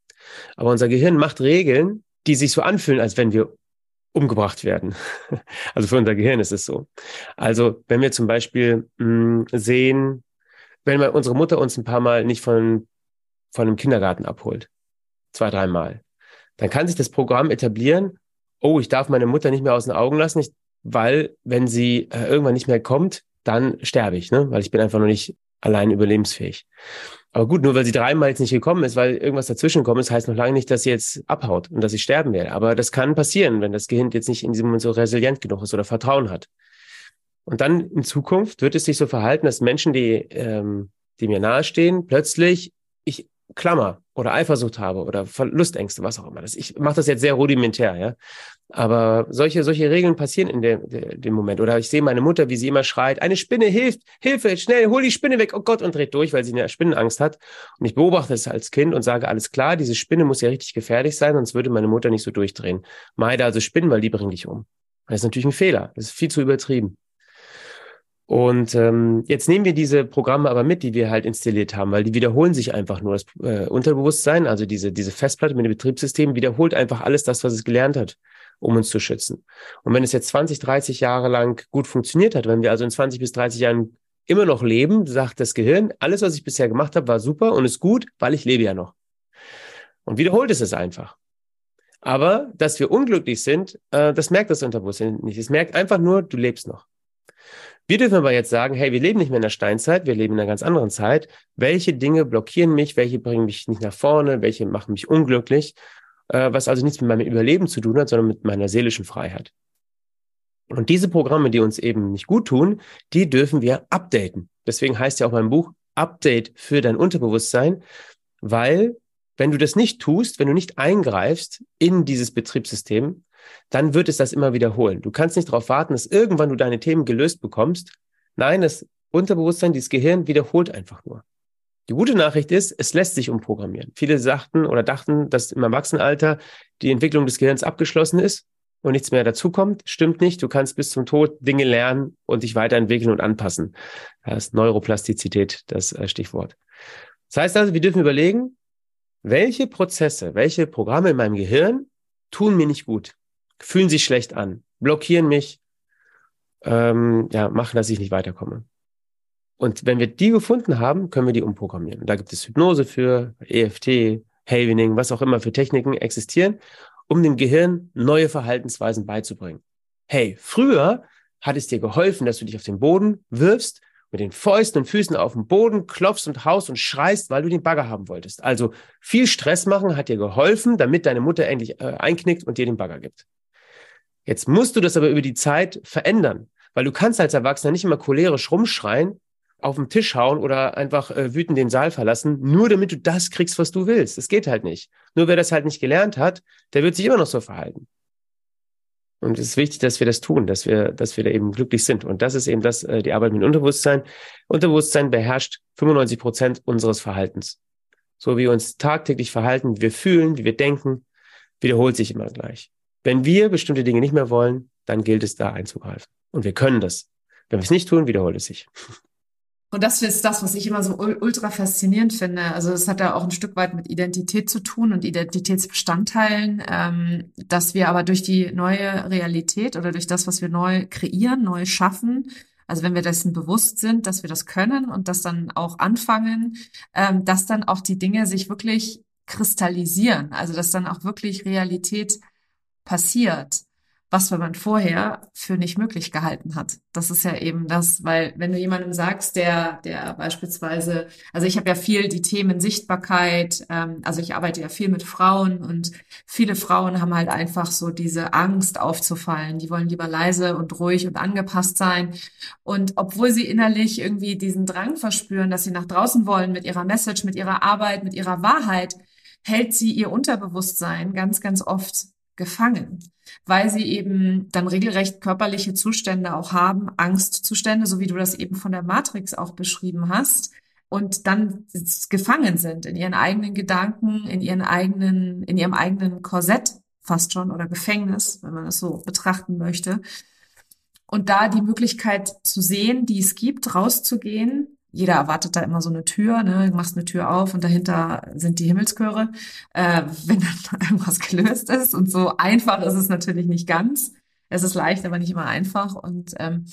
Aber unser Gehirn macht Regeln, die sich so anfühlen, als wenn wir umgebracht werden. Also für unser Gehirn ist es so. Also wenn wir zum Beispiel mh, hm, sehen, wenn wir unsere Mutter uns ein paar Mal nicht von, von einem Kindergarten abholt, zwei, dreimal, dann kann sich das Programm etablieren, oh, ich darf meine Mutter nicht mehr aus den Augen lassen, ich, weil wenn sie äh, irgendwann nicht mehr kommt, dann sterbe ich, ne? weil ich bin einfach noch nicht allein überlebensfähig. Aber gut, nur weil sie dreimal jetzt nicht gekommen ist, weil irgendwas dazwischen gekommen ist, heißt noch lange nicht, dass sie jetzt abhaut und dass sie sterben werde. Aber das kann passieren, wenn das Gehirn jetzt nicht in diesem Moment so resilient genug ist oder Vertrauen hat. Und dann in Zukunft wird es sich so verhalten, dass Menschen, die, ähm, die mir nahestehen, plötzlich ich Klammer oder Eifersucht habe oder Verlustängste, was auch immer. Das, ich mache das jetzt sehr rudimentär, ja. Aber solche, solche Regeln passieren in dem, dem Moment. Oder ich sehe meine Mutter, wie sie immer schreit, eine Spinne hilft, Hilfe, schnell, hol die Spinne weg, oh Gott, und dreht durch, weil sie eine Spinnenangst hat. Und ich beobachte es als Kind und sage, alles klar, diese Spinne muss ja richtig gefährlich sein, sonst würde meine Mutter nicht so durchdrehen. Meide also Spinnen, weil die bringen dich um. Das ist natürlich ein Fehler. Das ist viel zu übertrieben. Und ähm, jetzt nehmen wir diese Programme aber mit, die wir halt installiert haben, weil die wiederholen sich einfach nur. Das äh, Unterbewusstsein, also diese, diese Festplatte mit dem Betriebssystem, wiederholt einfach alles das, was es gelernt hat, um uns zu schützen. Und wenn es jetzt 20, 30 Jahre lang gut funktioniert hat, wenn wir also in 20 bis 30 Jahren immer noch leben, sagt das Gehirn, alles, was ich bisher gemacht habe, war super und ist gut, weil ich lebe ja noch. Und wiederholt es es einfach. Aber dass wir unglücklich sind, äh, das merkt das Unterbewusstsein nicht. Es merkt einfach nur, du lebst noch. Wir dürfen aber jetzt sagen, hey, wir leben nicht mehr in der Steinzeit, wir leben in einer ganz anderen Zeit. Welche Dinge blockieren mich, welche bringen mich nicht nach vorne, welche machen mich unglücklich, äh, was also nichts mit meinem Überleben zu tun hat, sondern mit meiner seelischen Freiheit. Und diese Programme, die uns eben nicht gut tun, die dürfen wir updaten. Deswegen heißt ja auch mein Buch Update für dein Unterbewusstsein, weil wenn du das nicht tust, wenn du nicht eingreifst in dieses Betriebssystem, dann wird es das immer wiederholen. Du kannst nicht darauf warten, dass irgendwann du deine Themen gelöst bekommst. Nein, das Unterbewusstsein, dieses Gehirn wiederholt einfach nur. Die gute Nachricht ist, es lässt sich umprogrammieren. Viele sagten oder dachten, dass im Erwachsenenalter die Entwicklung des Gehirns abgeschlossen ist und nichts mehr dazukommt. Stimmt nicht. Du kannst bis zum Tod Dinge lernen und dich weiterentwickeln und anpassen. Das ist Neuroplastizität, das äh, Stichwort. Das heißt also, wir dürfen überlegen, welche Prozesse, welche Programme in meinem Gehirn tun mir nicht gut, fühlen sich schlecht an, blockieren mich, ähm, ja, machen, dass ich nicht weiterkomme. Und wenn wir die gefunden haben, können wir die umprogrammieren. Da gibt es Hypnose für, EFT, Havening, was auch immer für Techniken existieren, um dem Gehirn neue Verhaltensweisen beizubringen. Hey, früher hat es dir geholfen, dass du dich auf den Boden wirfst, mit den Fäusten und Füßen auf den Boden klopfst und haust und schreist, weil du den Bagger haben wolltest. Also viel Stress machen hat dir geholfen, damit deine Mutter endlich äh, einknickt und dir den Bagger gibt. Jetzt musst du das aber über die Zeit verändern, weil du kannst als Erwachsener nicht immer cholerisch rumschreien, auf den Tisch hauen oder einfach äh, wütend den Saal verlassen, nur damit du das kriegst, was du willst. Das geht halt nicht. Nur wer das halt nicht gelernt hat, der wird sich immer noch so verhalten. Und es ist wichtig, dass wir das tun, dass wir, dass wir da eben glücklich sind. Und das ist eben das, äh, die Arbeit mit Unterbewusstsein. Unterbewusstsein beherrscht 95 Prozent unseres Verhaltens. So wie wir uns tagtäglich verhalten, wie wir fühlen, wie wir denken, wiederholt sich immer gleich. Wenn wir bestimmte Dinge nicht mehr wollen, dann gilt es da einzugreifen. Und wir können das. Wenn wir es nicht tun, wiederholt es sich. Und das ist das, was ich immer so ultra faszinierend finde. Also es hat ja auch ein Stück weit mit Identität zu tun und Identitätsbestandteilen, ähm, dass wir aber durch die neue Realität oder durch das, was wir neu kreieren, neu schaffen, also wenn wir dessen bewusst sind, dass wir das können und das dann auch anfangen, ähm, dass dann auch die Dinge sich wirklich kristallisieren. Also dass dann auch wirklich Realität passiert was man vorher für nicht möglich gehalten hat. Das ist ja eben das, weil wenn du jemandem sagst, der, der beispielsweise, also ich habe ja viel die Themen Sichtbarkeit, ähm, also ich arbeite ja viel mit Frauen und viele Frauen haben halt einfach so diese Angst aufzufallen. Die wollen lieber leise und ruhig und angepasst sein. Und obwohl sie innerlich irgendwie diesen Drang verspüren, dass sie nach draußen wollen mit ihrer Message, mit ihrer Arbeit, mit ihrer Wahrheit, hält sie ihr Unterbewusstsein ganz, ganz oft gefangen, weil sie eben dann regelrecht körperliche Zustände auch haben, Angstzustände, so wie du das eben von der Matrix auch beschrieben hast, und dann gefangen sind in ihren eigenen Gedanken, in ihren eigenen, in ihrem eigenen Korsett fast schon oder Gefängnis, wenn man es so betrachten möchte. Und da die Möglichkeit zu sehen, die es gibt, rauszugehen, jeder erwartet da immer so eine Tür, ne? Du machst eine Tür auf und dahinter sind die Himmelschöre, äh, wenn dann irgendwas gelöst ist. Und so einfach ist es natürlich nicht ganz. Es ist leicht, aber nicht immer einfach. Und ähm,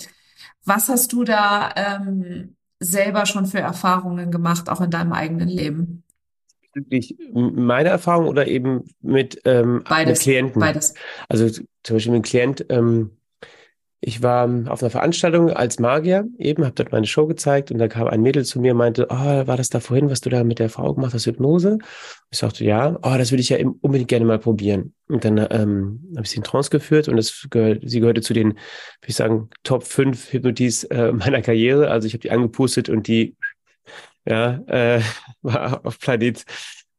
was hast du da ähm, selber schon für Erfahrungen gemacht, auch in deinem eigenen Leben? Bezüglich meiner Erfahrung oder eben mit, ähm, beides, mit Klienten? Beides. Also zum Beispiel mit Klient, ähm, ich war auf einer Veranstaltung als Magier, eben, habe dort meine Show gezeigt und da kam ein Mädel zu mir und meinte, oh, war das da vorhin, was du da mit der Frau gemacht hast, Hypnose? Ich sagte, ja, oh, das würde ich ja unbedingt gerne mal probieren. Und dann ähm, habe ich sie in Trance geführt und das gehört, sie gehörte zu den, würde ich sagen, Top 5 Hypnotis äh, meiner Karriere. Also ich habe die angepustet und die ja, äh, war auf Planet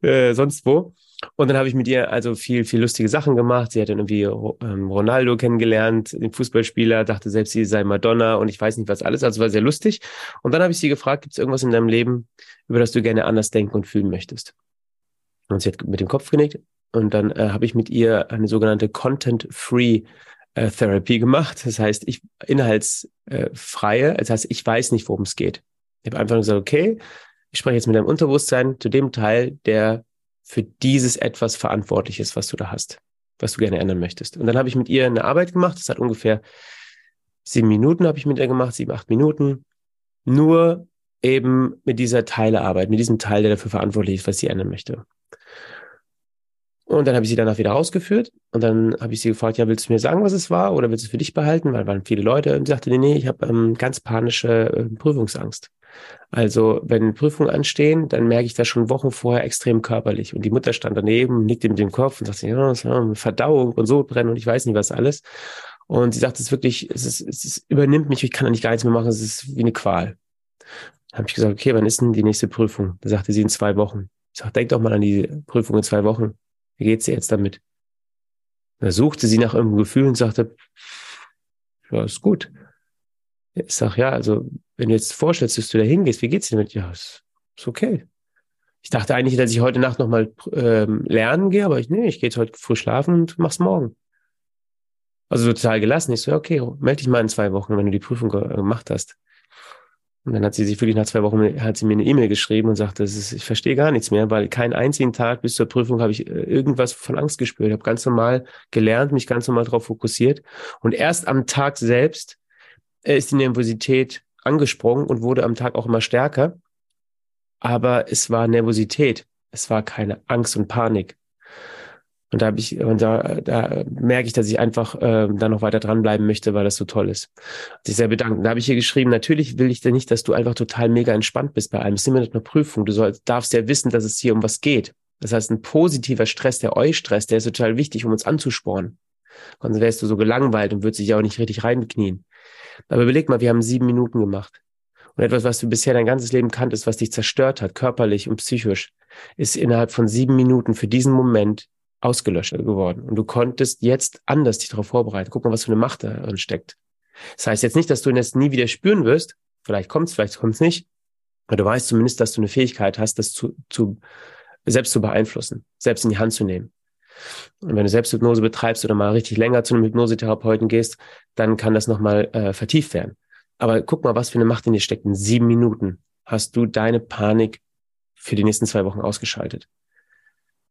äh, sonst wo. Und dann habe ich mit ihr also viel, viel lustige Sachen gemacht. Sie hat dann irgendwie ähm, Ronaldo kennengelernt, den Fußballspieler, dachte selbst, sie sei Madonna und ich weiß nicht was alles. Also war sehr lustig. Und dann habe ich sie gefragt, gibt es irgendwas in deinem Leben, über das du gerne anders denken und fühlen möchtest? Und sie hat mit dem Kopf genickt. Und dann äh, habe ich mit ihr eine sogenannte Content-Free äh, Therapy gemacht. Das heißt, ich inhaltsfreie, das heißt, ich weiß nicht, worum es geht. Ich habe einfach gesagt, okay, ich spreche jetzt mit deinem Unterbewusstsein zu dem Teil, der für dieses etwas verantwortlich ist, was du da hast, was du gerne ändern möchtest. Und dann habe ich mit ihr eine Arbeit gemacht. Das hat ungefähr sieben Minuten habe ich mit ihr gemacht, sieben, acht Minuten. Nur eben mit dieser Teilearbeit, mit diesem Teil, der dafür verantwortlich ist, was sie ändern möchte. Und dann habe ich sie danach wieder rausgeführt und dann habe ich sie gefragt, ja, willst du mir sagen, was es war oder willst du es für dich behalten? Weil waren viele Leute und sie sagte, nee, nee, ich habe ähm, ganz panische äh, Prüfungsangst. Also wenn Prüfungen anstehen, dann merke ich das schon Wochen vorher extrem körperlich. Und die Mutter stand daneben, nickte mit dem Kopf und sagte, ja, das war Verdauung und so brennen und ich weiß nicht was alles. Und sie sagt, es ist wirklich, es, ist, es ist, übernimmt mich, ich kann da nicht gar nichts mehr machen, es ist wie eine Qual. Dann habe ich gesagt, okay, wann ist denn die nächste Prüfung? Da sagte sie in zwei Wochen. Ich sage, denk doch mal an die Prüfung in zwei Wochen. Wie geht's dir jetzt damit? Da suchte sie nach irgendeinem Gefühl und sagte, ja, ist gut. Ich sag, ja, also, wenn du jetzt vorstellst, dass du da hingehst, wie geht's dir damit? Ja, ist, ist okay. Ich dachte eigentlich, dass ich heute Nacht nochmal ähm, lernen gehe, aber ich, nee, ich gehe jetzt heute früh schlafen und mach's morgen. Also total gelassen. Ich so, okay, melde dich mal in zwei Wochen, wenn du die Prüfung ge gemacht hast. Und dann hat sie sich wirklich nach zwei Wochen, hat sie mir eine E-Mail geschrieben und sagte, ist, ich verstehe gar nichts mehr, weil keinen einzigen Tag bis zur Prüfung habe ich äh, irgendwas von Angst gespürt. Ich habe ganz normal gelernt, mich ganz normal darauf fokussiert. Und erst am Tag selbst äh, ist die Nervosität angesprungen und wurde am Tag auch immer stärker aber es war Nervosität. Es war keine Angst und Panik. Und da habe ich, und da, da merke ich, dass ich einfach äh, da noch weiter dranbleiben möchte, weil das so toll ist. Sich sehr bedanken. Da habe ich hier geschrieben, natürlich will ich dir nicht, dass du einfach total mega entspannt bist bei allem. Es ist immer eine Prüfung. Du sollst, darfst ja wissen, dass es hier um was geht. Das heißt, ein positiver Stress, der Eustress, der ist total wichtig, um uns anzuspornen. Sonst wärst du so gelangweilt und würdest dich auch nicht richtig reinknien. Aber überleg mal, wir haben sieben Minuten gemacht. Und etwas, was du bisher dein ganzes Leben kanntest, was dich zerstört hat, körperlich und psychisch, ist innerhalb von sieben Minuten für diesen Moment ausgelöscht geworden. Und du konntest jetzt anders dich darauf vorbereiten. Guck mal, was für eine Macht darin steckt. Das heißt jetzt nicht, dass du das nie wieder spüren wirst. Vielleicht kommt's, vielleicht kommt's nicht. Aber du weißt zumindest, dass du eine Fähigkeit hast, das zu, zu, selbst zu beeinflussen, selbst in die Hand zu nehmen. Und wenn du Selbsthypnose betreibst oder mal richtig länger zu einem Hypnosetherapeuten gehst, dann kann das nochmal äh, vertieft werden. Aber guck mal, was für eine Macht in dir steckt. In sieben Minuten hast du deine Panik für die nächsten zwei Wochen ausgeschaltet.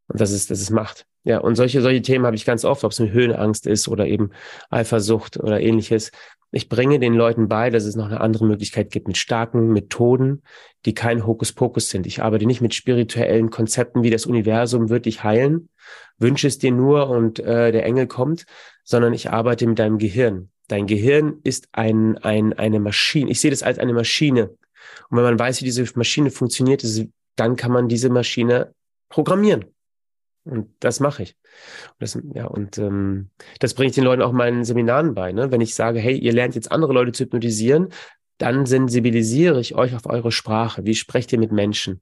Und das ist, das ist Macht. Ja, und solche, solche Themen habe ich ganz oft, ob es eine Höhenangst ist oder eben Eifersucht oder ähnliches. Ich bringe den Leuten bei, dass es noch eine andere Möglichkeit gibt mit starken Methoden, die kein Hokuspokus sind. Ich arbeite nicht mit spirituellen Konzepten, wie das Universum wird dich heilen, wünsche es dir nur und äh, der Engel kommt, sondern ich arbeite mit deinem Gehirn. Dein Gehirn ist ein, ein, eine Maschine. Ich sehe das als eine Maschine. Und wenn man weiß, wie diese Maschine funktioniert, dann kann man diese Maschine programmieren. Und das mache ich. Und das, ja, und ähm, das bringe ich den Leuten auch meinen Seminaren bei. Ne? Wenn ich sage, hey, ihr lernt jetzt andere Leute zu hypnotisieren, dann sensibilisiere ich euch auf eure Sprache. Wie sprecht ihr mit Menschen?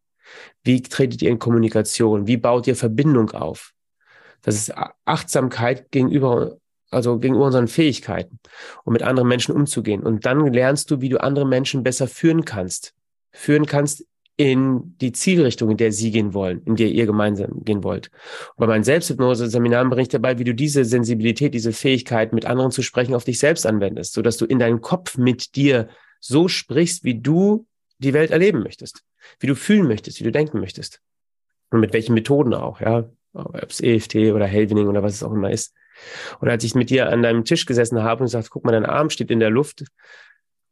Wie tretet ihr in Kommunikation? Wie baut ihr Verbindung auf? Das ist Achtsamkeit gegenüber also gegenüber unseren Fähigkeiten, um mit anderen Menschen umzugehen. Und dann lernst du, wie du andere Menschen besser führen kannst. Führen kannst in die Zielrichtung, in der sie gehen wollen, in der ihr gemeinsam gehen wollt. Und bei meinen Selbsthypnose-Seminaren bringe ich dabei, wie du diese Sensibilität, diese Fähigkeit, mit anderen zu sprechen, auf dich selbst anwendest, sodass du in deinem Kopf mit dir so sprichst, wie du die Welt erleben möchtest, wie du fühlen möchtest, wie du denken möchtest. Und mit welchen Methoden auch, ja. Ob es EFT oder Helvening oder was es auch immer ist. Und als ich mit dir an deinem Tisch gesessen habe und gesagt, guck mal, dein Arm steht in der Luft.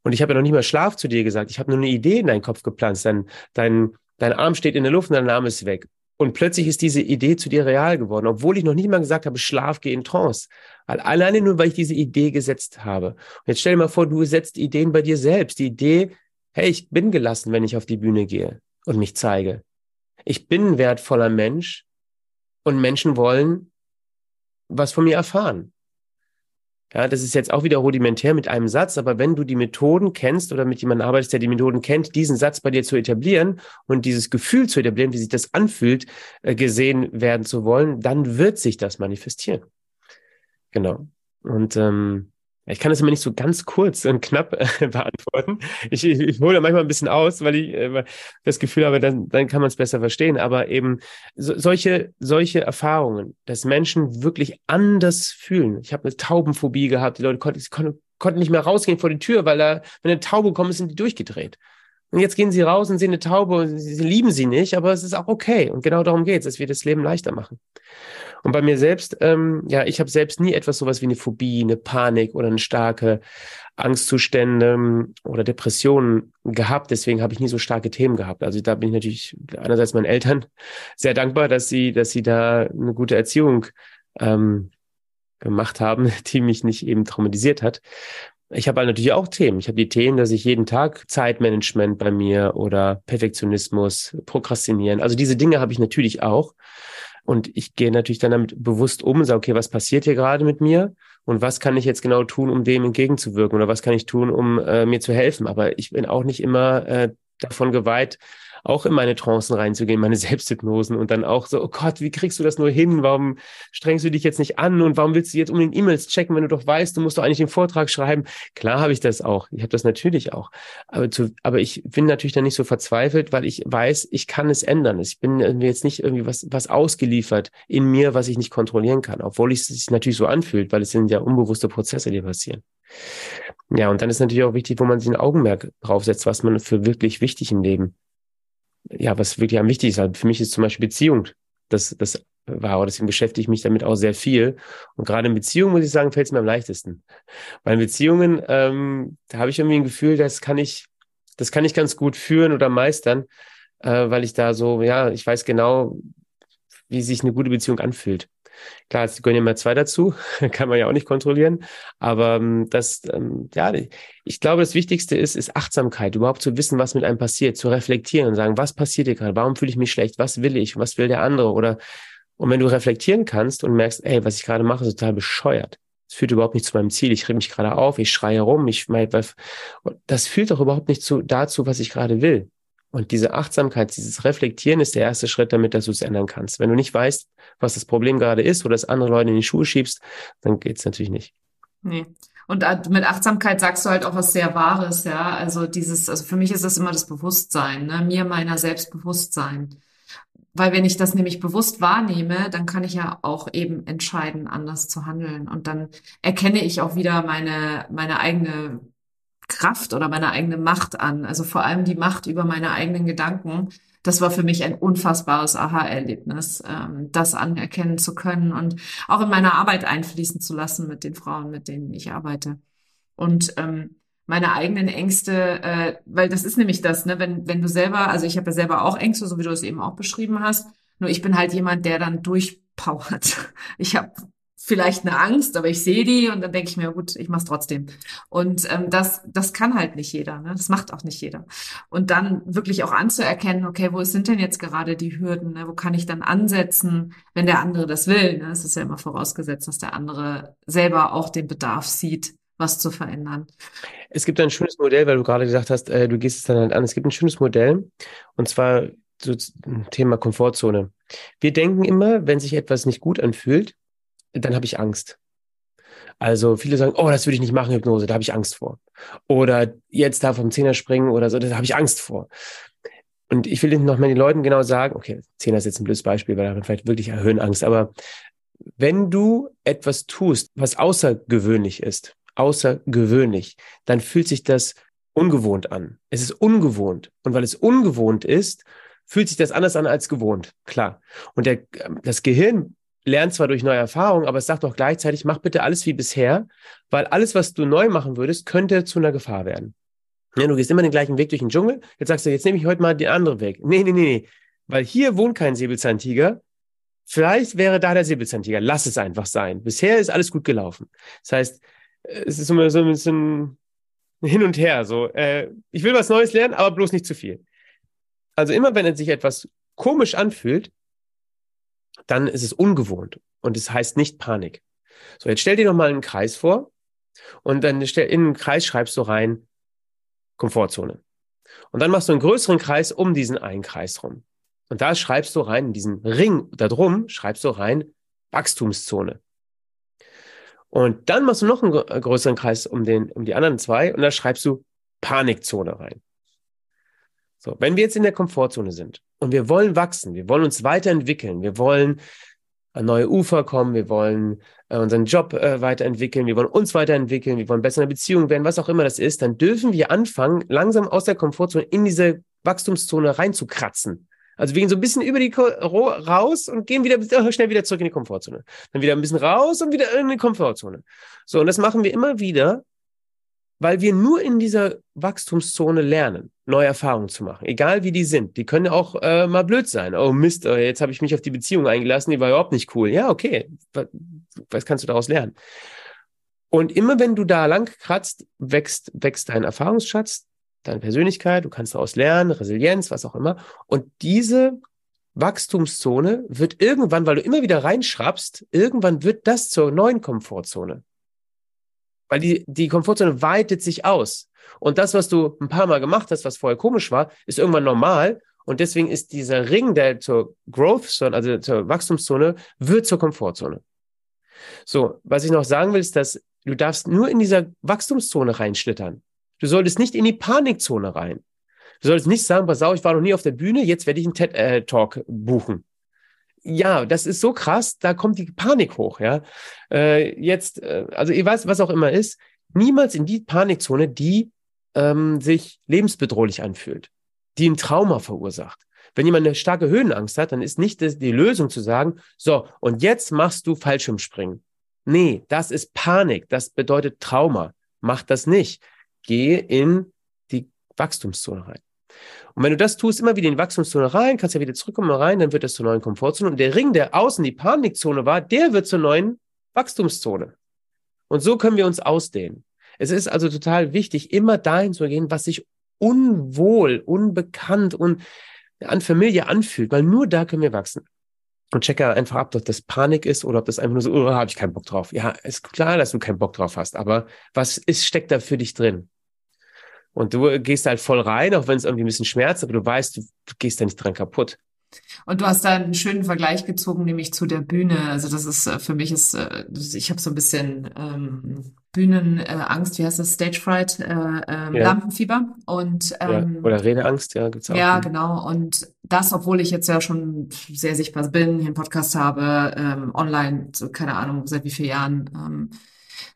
Und ich habe ja noch nicht mal Schlaf zu dir gesagt. Ich habe nur eine Idee in deinen Kopf gepflanzt. Dein, dein, dein Arm steht in der Luft und dein Arm ist weg. Und plötzlich ist diese Idee zu dir real geworden, obwohl ich noch nicht mal gesagt habe, Schlaf, geh in Trance. Alleine nur, weil ich diese Idee gesetzt habe. Und jetzt stell dir mal vor, du setzt Ideen bei dir selbst. Die Idee, hey, ich bin gelassen, wenn ich auf die Bühne gehe und mich zeige. Ich bin ein wertvoller Mensch und Menschen wollen was von mir erfahren. Ja, das ist jetzt auch wieder rudimentär mit einem Satz, aber wenn du die Methoden kennst oder mit jemandem arbeitest, der die Methoden kennt, diesen Satz bei dir zu etablieren und dieses Gefühl zu etablieren, wie sich das anfühlt, äh, gesehen werden zu wollen, dann wird sich das manifestieren. Genau. Und ähm, ich kann das immer nicht so ganz kurz und knapp äh, beantworten. Ich, ich, ich hole manchmal ein bisschen aus, weil ich äh, das Gefühl habe, dann, dann kann man es besser verstehen. Aber eben so, solche, solche Erfahrungen, dass Menschen wirklich anders fühlen. Ich habe eine Taubenphobie gehabt. Die Leute konnten, konnten, nicht mehr rausgehen vor die Tür, weil da, wenn eine Taube kommt, sind die durchgedreht. Und jetzt gehen sie raus und sehen eine Taube und sie, lieben sie nicht, aber es ist auch okay. Und genau darum geht es, dass wir das Leben leichter machen. Und bei mir selbst, ähm, ja, ich habe selbst nie etwas sowas wie eine Phobie, eine Panik oder eine starke Angstzustände ähm, oder Depressionen gehabt. Deswegen habe ich nie so starke Themen gehabt. Also da bin ich natürlich einerseits meinen Eltern sehr dankbar, dass sie, dass sie da eine gute Erziehung ähm, gemacht haben, die mich nicht eben traumatisiert hat. Ich habe halt natürlich auch Themen. Ich habe die Themen, dass ich jeden Tag Zeitmanagement bei mir oder Perfektionismus, Prokrastinieren. Also diese Dinge habe ich natürlich auch. Und ich gehe natürlich dann damit bewusst um und sage, okay, was passiert hier gerade mit mir? Und was kann ich jetzt genau tun, um dem entgegenzuwirken? Oder was kann ich tun, um äh, mir zu helfen? Aber ich bin auch nicht immer äh, davon geweiht, auch in meine Trancen reinzugehen, meine Selbsthypnosen und dann auch so, oh Gott, wie kriegst du das nur hin? Warum strengst du dich jetzt nicht an und warum willst du jetzt um den E-Mails checken, wenn du doch weißt, du musst doch eigentlich den Vortrag schreiben? Klar habe ich das auch. Ich habe das natürlich auch. Aber, zu, aber ich bin natürlich dann nicht so verzweifelt, weil ich weiß, ich kann es ändern. Ich bin jetzt nicht irgendwie was, was ausgeliefert in mir, was ich nicht kontrollieren kann, obwohl es sich natürlich so anfühlt, weil es sind ja unbewusste Prozesse, die passieren. Ja, und dann ist natürlich auch wichtig, wo man sich ein Augenmerk draufsetzt, was man für wirklich wichtig im Leben ja, was wirklich am wichtigsten ist. Für mich ist zum Beispiel Beziehung das, das war, deswegen beschäftige ich mich damit auch sehr viel. Und gerade in Beziehungen, muss ich sagen, fällt es mir am leichtesten. In Beziehungen, ähm, da habe ich irgendwie ein Gefühl, das kann ich, das kann ich ganz gut führen oder meistern, äh, weil ich da so, ja, ich weiß genau, wie sich eine gute Beziehung anfühlt. Klar, es gehören immer zwei dazu, kann man ja auch nicht kontrollieren. Aber ähm, das, ähm, ja, ich glaube, das Wichtigste ist, ist Achtsamkeit, überhaupt zu wissen, was mit einem passiert, zu reflektieren und sagen, was passiert hier gerade, warum fühle ich mich schlecht, was will ich, was will der andere oder und wenn du reflektieren kannst und merkst, ey, was ich gerade mache, ist total bescheuert. Es führt überhaupt nicht zu meinem Ziel. Ich reg mich gerade auf, ich schreie rum, ich mein, das führt doch überhaupt nicht zu, dazu, was ich gerade will. Und diese Achtsamkeit, dieses Reflektieren ist der erste Schritt, damit dass du es ändern kannst. Wenn du nicht weißt, was das Problem gerade ist oder es andere Leute in die Schuhe schiebst, dann geht's natürlich nicht. Nee. Und mit Achtsamkeit sagst du halt auch was sehr Wahres, ja. Also dieses, also für mich ist das immer das Bewusstsein, ne? mir meiner Selbstbewusstsein. Weil wenn ich das nämlich bewusst wahrnehme, dann kann ich ja auch eben entscheiden, anders zu handeln. Und dann erkenne ich auch wieder meine, meine eigene Kraft oder meine eigene Macht an. Also vor allem die Macht über meine eigenen Gedanken. Das war für mich ein unfassbares Aha-Erlebnis, ähm, das anerkennen zu können und auch in meine Arbeit einfließen zu lassen mit den Frauen, mit denen ich arbeite. Und ähm, meine eigenen Ängste, äh, weil das ist nämlich das, ne, wenn, wenn du selber, also ich habe ja selber auch Ängste, so wie du es eben auch beschrieben hast, nur ich bin halt jemand, der dann durchpowert. Ich habe vielleicht eine Angst, aber ich sehe die und dann denke ich mir, gut, ich mache es trotzdem. Und ähm, das, das kann halt nicht jeder, ne? das macht auch nicht jeder. Und dann wirklich auch anzuerkennen, okay, wo sind denn jetzt gerade die Hürden, ne? wo kann ich dann ansetzen, wenn der andere das will. Ne? Es ist ja immer vorausgesetzt, dass der andere selber auch den Bedarf sieht, was zu verändern. Es gibt ein schönes Modell, weil du gerade gesagt hast, äh, du gehst es dann halt an. Es gibt ein schönes Modell und zwar so Thema Komfortzone. Wir denken immer, wenn sich etwas nicht gut anfühlt, dann habe ich Angst. Also viele sagen, oh, das würde ich nicht machen, Hypnose, da habe ich Angst vor. Oder jetzt da vom Zehner springen oder so, da habe ich Angst vor. Und ich will noch mal den Leuten genau sagen, okay, Zehner ist jetzt ein blödes Beispiel, weil da vielleicht wirklich Höhenangst, aber wenn du etwas tust, was außergewöhnlich ist, außergewöhnlich, dann fühlt sich das ungewohnt an. Es ist ungewohnt. Und weil es ungewohnt ist, fühlt sich das anders an als gewohnt. Klar. Und der, das Gehirn lernt zwar durch neue Erfahrungen, aber es sagt auch gleichzeitig, mach bitte alles wie bisher, weil alles, was du neu machen würdest, könnte zu einer Gefahr werden. Ja, du gehst immer den gleichen Weg durch den Dschungel. Jetzt sagst du, jetzt nehme ich heute mal den anderen Weg. Nee, nee, nee, nee. Weil hier wohnt kein Säbelzahntiger. Vielleicht wäre da der Säbelzahntiger. Lass es einfach sein. Bisher ist alles gut gelaufen. Das heißt, es ist immer so ein bisschen hin und her. So, äh, ich will was Neues lernen, aber bloß nicht zu viel. Also immer, wenn sich etwas komisch anfühlt, dann ist es ungewohnt und es heißt nicht Panik. So, jetzt stell dir noch mal einen Kreis vor und dann in den Kreis schreibst du rein Komfortzone. Und dann machst du einen größeren Kreis um diesen einen Kreis rum. Und da schreibst du rein, in diesen Ring da drum, schreibst du rein Wachstumszone. Und dann machst du noch einen größeren Kreis um, den, um die anderen zwei und da schreibst du Panikzone rein. So, wenn wir jetzt in der Komfortzone sind und wir wollen wachsen, wir wollen uns weiterentwickeln, wir wollen an neue Ufer kommen, wir wollen äh, unseren Job äh, weiterentwickeln, wir wollen uns weiterentwickeln, wir wollen besser in der Beziehung werden, was auch immer das ist, dann dürfen wir anfangen, langsam aus der Komfortzone in diese Wachstumszone reinzukratzen. Also wir gehen so ein bisschen über die Ko raus und gehen wieder oh, schnell wieder zurück in die Komfortzone. Dann wieder ein bisschen raus und wieder in die Komfortzone. So, und das machen wir immer wieder, weil wir nur in dieser Wachstumszone lernen, neue Erfahrungen zu machen, egal wie die sind. Die können auch äh, mal blöd sein. Oh Mist, äh, jetzt habe ich mich auf die Beziehung eingelassen, die war überhaupt nicht cool. Ja, okay, was kannst du daraus lernen? Und immer wenn du da lang kratzt, wächst, wächst dein Erfahrungsschatz, deine Persönlichkeit, du kannst daraus lernen, Resilienz, was auch immer. Und diese Wachstumszone wird irgendwann, weil du immer wieder reinschraubst, irgendwann wird das zur neuen Komfortzone. Weil die, die Komfortzone weitet sich aus. Und das, was du ein paar Mal gemacht hast, was vorher komisch war, ist irgendwann normal. Und deswegen ist dieser Ring, der zur Growth Zone, also zur Wachstumszone, wird zur Komfortzone. So, was ich noch sagen will, ist, dass du darfst nur in dieser Wachstumszone reinschlittern. Du solltest nicht in die Panikzone rein. Du solltest nicht sagen, pass auf, ich war noch nie auf der Bühne, jetzt werde ich einen TED-Talk buchen. Ja, das ist so krass, da kommt die Panik hoch, ja. Äh, jetzt, äh, also ihr weißt, was auch immer ist, niemals in die Panikzone, die ähm, sich lebensbedrohlich anfühlt, die ein Trauma verursacht. Wenn jemand eine starke Höhenangst hat, dann ist nicht die Lösung zu sagen, so, und jetzt machst du Fallschirmspringen. Nee, das ist Panik, das bedeutet Trauma. Mach das nicht. Gehe in die Wachstumszone rein. Und wenn du das tust, immer wieder in die Wachstumszone rein, kannst ja wieder zurückkommen rein, dann wird das zur neuen Komfortzone. Und der Ring, der außen die Panikzone war, der wird zur neuen Wachstumszone. Und so können wir uns ausdehnen. Es ist also total wichtig, immer dahin zu gehen, was sich unwohl, unbekannt und an Familie anfühlt, weil nur da können wir wachsen. Und checke einfach ab, ob das Panik ist oder ob das einfach nur so, oh, habe ich keinen Bock drauf. Ja, ist klar, dass du keinen Bock drauf hast, aber was ist, steckt da für dich drin? Und du gehst halt voll rein, auch wenn es irgendwie ein bisschen schmerzt, aber du weißt, du, gehst da nicht dran kaputt. Und du hast da einen schönen Vergleich gezogen, nämlich zu der Bühne. Also das ist äh, für mich ist, äh, ich habe so ein bisschen ähm, Bühnenangst, äh, wie heißt das, Stage Fright, äh, ähm, ja. Lampenfieber und ähm, ja. oder Redeangst, ja, gibt's auch. Ja, genau. Und das, obwohl ich jetzt ja schon sehr sichtbar bin, hier einen Podcast habe, ähm, online, so, keine Ahnung, seit wie vielen Jahren. Ähm,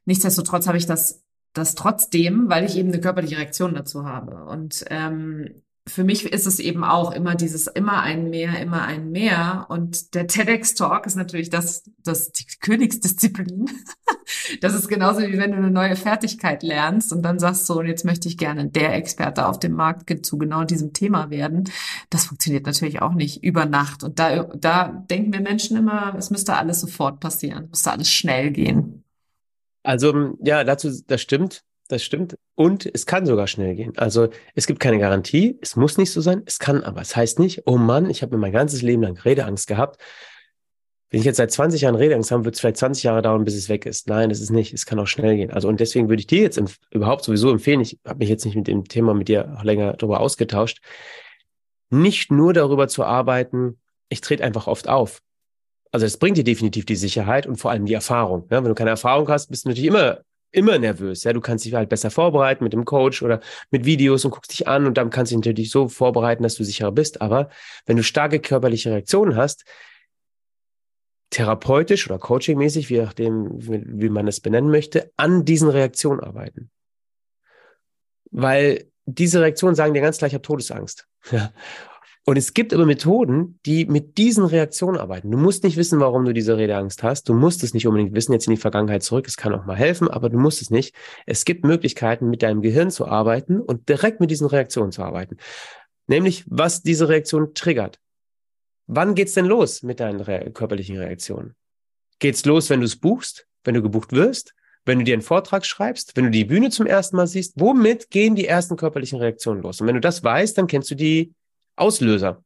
nichtsdestotrotz habe ich das das trotzdem, weil ich eben eine körperliche Reaktion dazu habe. Und ähm, für mich ist es eben auch immer dieses immer ein mehr, immer ein mehr. Und der TEDx-Talk ist natürlich das, das die Königsdisziplin. das ist genauso wie wenn du eine neue Fertigkeit lernst und dann sagst so, und jetzt möchte ich gerne der Experte auf dem Markt zu genau diesem Thema werden. Das funktioniert natürlich auch nicht über Nacht. Und da, da denken wir Menschen immer, es müsste alles sofort passieren, es müsste alles schnell gehen. Also ja, dazu, das stimmt, das stimmt. Und es kann sogar schnell gehen. Also es gibt keine Garantie, es muss nicht so sein, es kann aber. Es heißt nicht, oh Mann, ich habe mir mein ganzes Leben lang Redeangst gehabt. Wenn ich jetzt seit 20 Jahren Redeangst habe, wird es vielleicht 20 Jahre dauern, bis es weg ist. Nein, das ist nicht. Es kann auch schnell gehen. Also und deswegen würde ich dir jetzt überhaupt sowieso empfehlen, ich habe mich jetzt nicht mit dem Thema mit dir länger darüber ausgetauscht, nicht nur darüber zu arbeiten, ich trete einfach oft auf also es bringt dir definitiv die Sicherheit und vor allem die Erfahrung. Ja, wenn du keine Erfahrung hast, bist du natürlich immer immer nervös. Ja, du kannst dich halt besser vorbereiten mit dem Coach oder mit Videos und guckst dich an und dann kannst du dich natürlich so vorbereiten, dass du sicherer bist. Aber wenn du starke körperliche Reaktionen hast, therapeutisch oder coachingmäßig, wie nachdem, wie man es benennen möchte, an diesen Reaktionen arbeiten. Weil diese Reaktionen sagen dir ganz gleich, ich habe Todesangst. Und es gibt aber Methoden, die mit diesen Reaktionen arbeiten. Du musst nicht wissen, warum du diese Redeangst hast. Du musst es nicht unbedingt wissen, jetzt in die Vergangenheit zurück. Es kann auch mal helfen, aber du musst es nicht. Es gibt Möglichkeiten, mit deinem Gehirn zu arbeiten und direkt mit diesen Reaktionen zu arbeiten. Nämlich, was diese Reaktion triggert. Wann geht's denn los mit deinen re körperlichen Reaktionen? Geht's los, wenn du es buchst, wenn du gebucht wirst, wenn du dir einen Vortrag schreibst, wenn du die Bühne zum ersten Mal siehst? Womit gehen die ersten körperlichen Reaktionen los? Und wenn du das weißt, dann kennst du die Auslöser.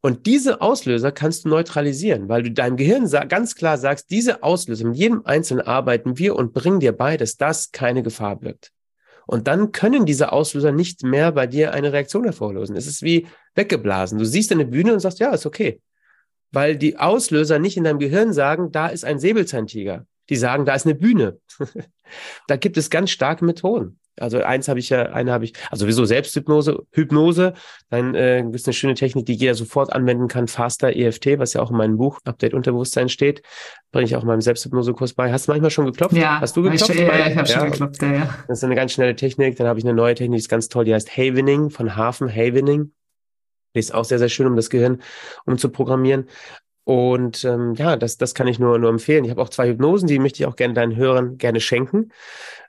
Und diese Auslöser kannst du neutralisieren, weil du deinem Gehirn ganz klar sagst, diese Auslöser, mit jedem Einzelnen arbeiten wir und bringen dir bei, dass das keine Gefahr birgt. Und dann können diese Auslöser nicht mehr bei dir eine Reaktion hervorlösen. Es ist wie weggeblasen. Du siehst eine Bühne und sagst, ja, ist okay. Weil die Auslöser nicht in deinem Gehirn sagen, da ist ein Säbelzahntiger. Die sagen, da ist eine Bühne. da gibt es ganz starke Methoden. Also eins habe ich ja, eine habe ich, also sowieso Selbsthypnose, Hypnose, dann äh, gibt es eine schöne Technik, die jeder sofort anwenden kann, Faster EFT, was ja auch in meinem Buch Update Unterbewusstsein steht, bringe ich auch in meinem Selbsthypnosekurs bei. Hast du manchmal schon geklopft? Ja. Hast du geklopft? Ich, ja, ich habe ja. schon geklopft, ja, ja. Das ist eine ganz schnelle Technik. Dann habe ich eine neue Technik, die ist ganz toll, die heißt Havening von Hafen, Havening. Die ist auch sehr, sehr schön, um das Gehirn umzuprogrammieren. Und ähm, ja, das, das kann ich nur, nur empfehlen. Ich habe auch zwei Hypnosen, die möchte ich auch gerne deinen Hörern gerne schenken.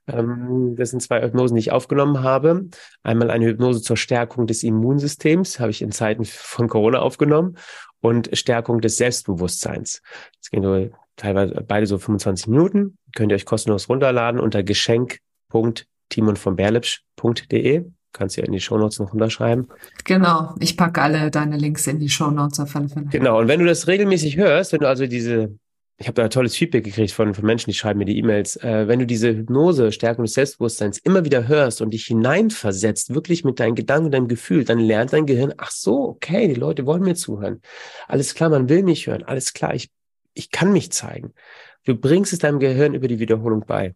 Ähm, das sind zwei Hypnosen, die ich aufgenommen habe. Einmal eine Hypnose zur Stärkung des Immunsystems, habe ich in Zeiten von Corona aufgenommen, und Stärkung des Selbstbewusstseins. Das gehen so teilweise beide so 25 Minuten. Könnt ihr euch kostenlos runterladen unter geschenk.timonvonberlipsch.de Kannst du ja in die Shownotes noch unterschreiben. Genau, ich packe alle deine Links in die Shownotes auf alle Fälle. Genau, und wenn du das regelmäßig hörst, wenn du also diese ich habe da tolles Feedback gekriegt von, von Menschen, die schreiben mir die E-Mails. Äh, wenn du diese Hypnose, Stärkung des Selbstbewusstseins immer wieder hörst und dich hineinversetzt, wirklich mit deinen Gedanken, deinem Gefühl, dann lernt dein Gehirn, ach so, okay, die Leute wollen mir zuhören. Alles klar, man will mich hören. Alles klar, ich, ich kann mich zeigen. Du bringst es deinem Gehirn über die Wiederholung bei.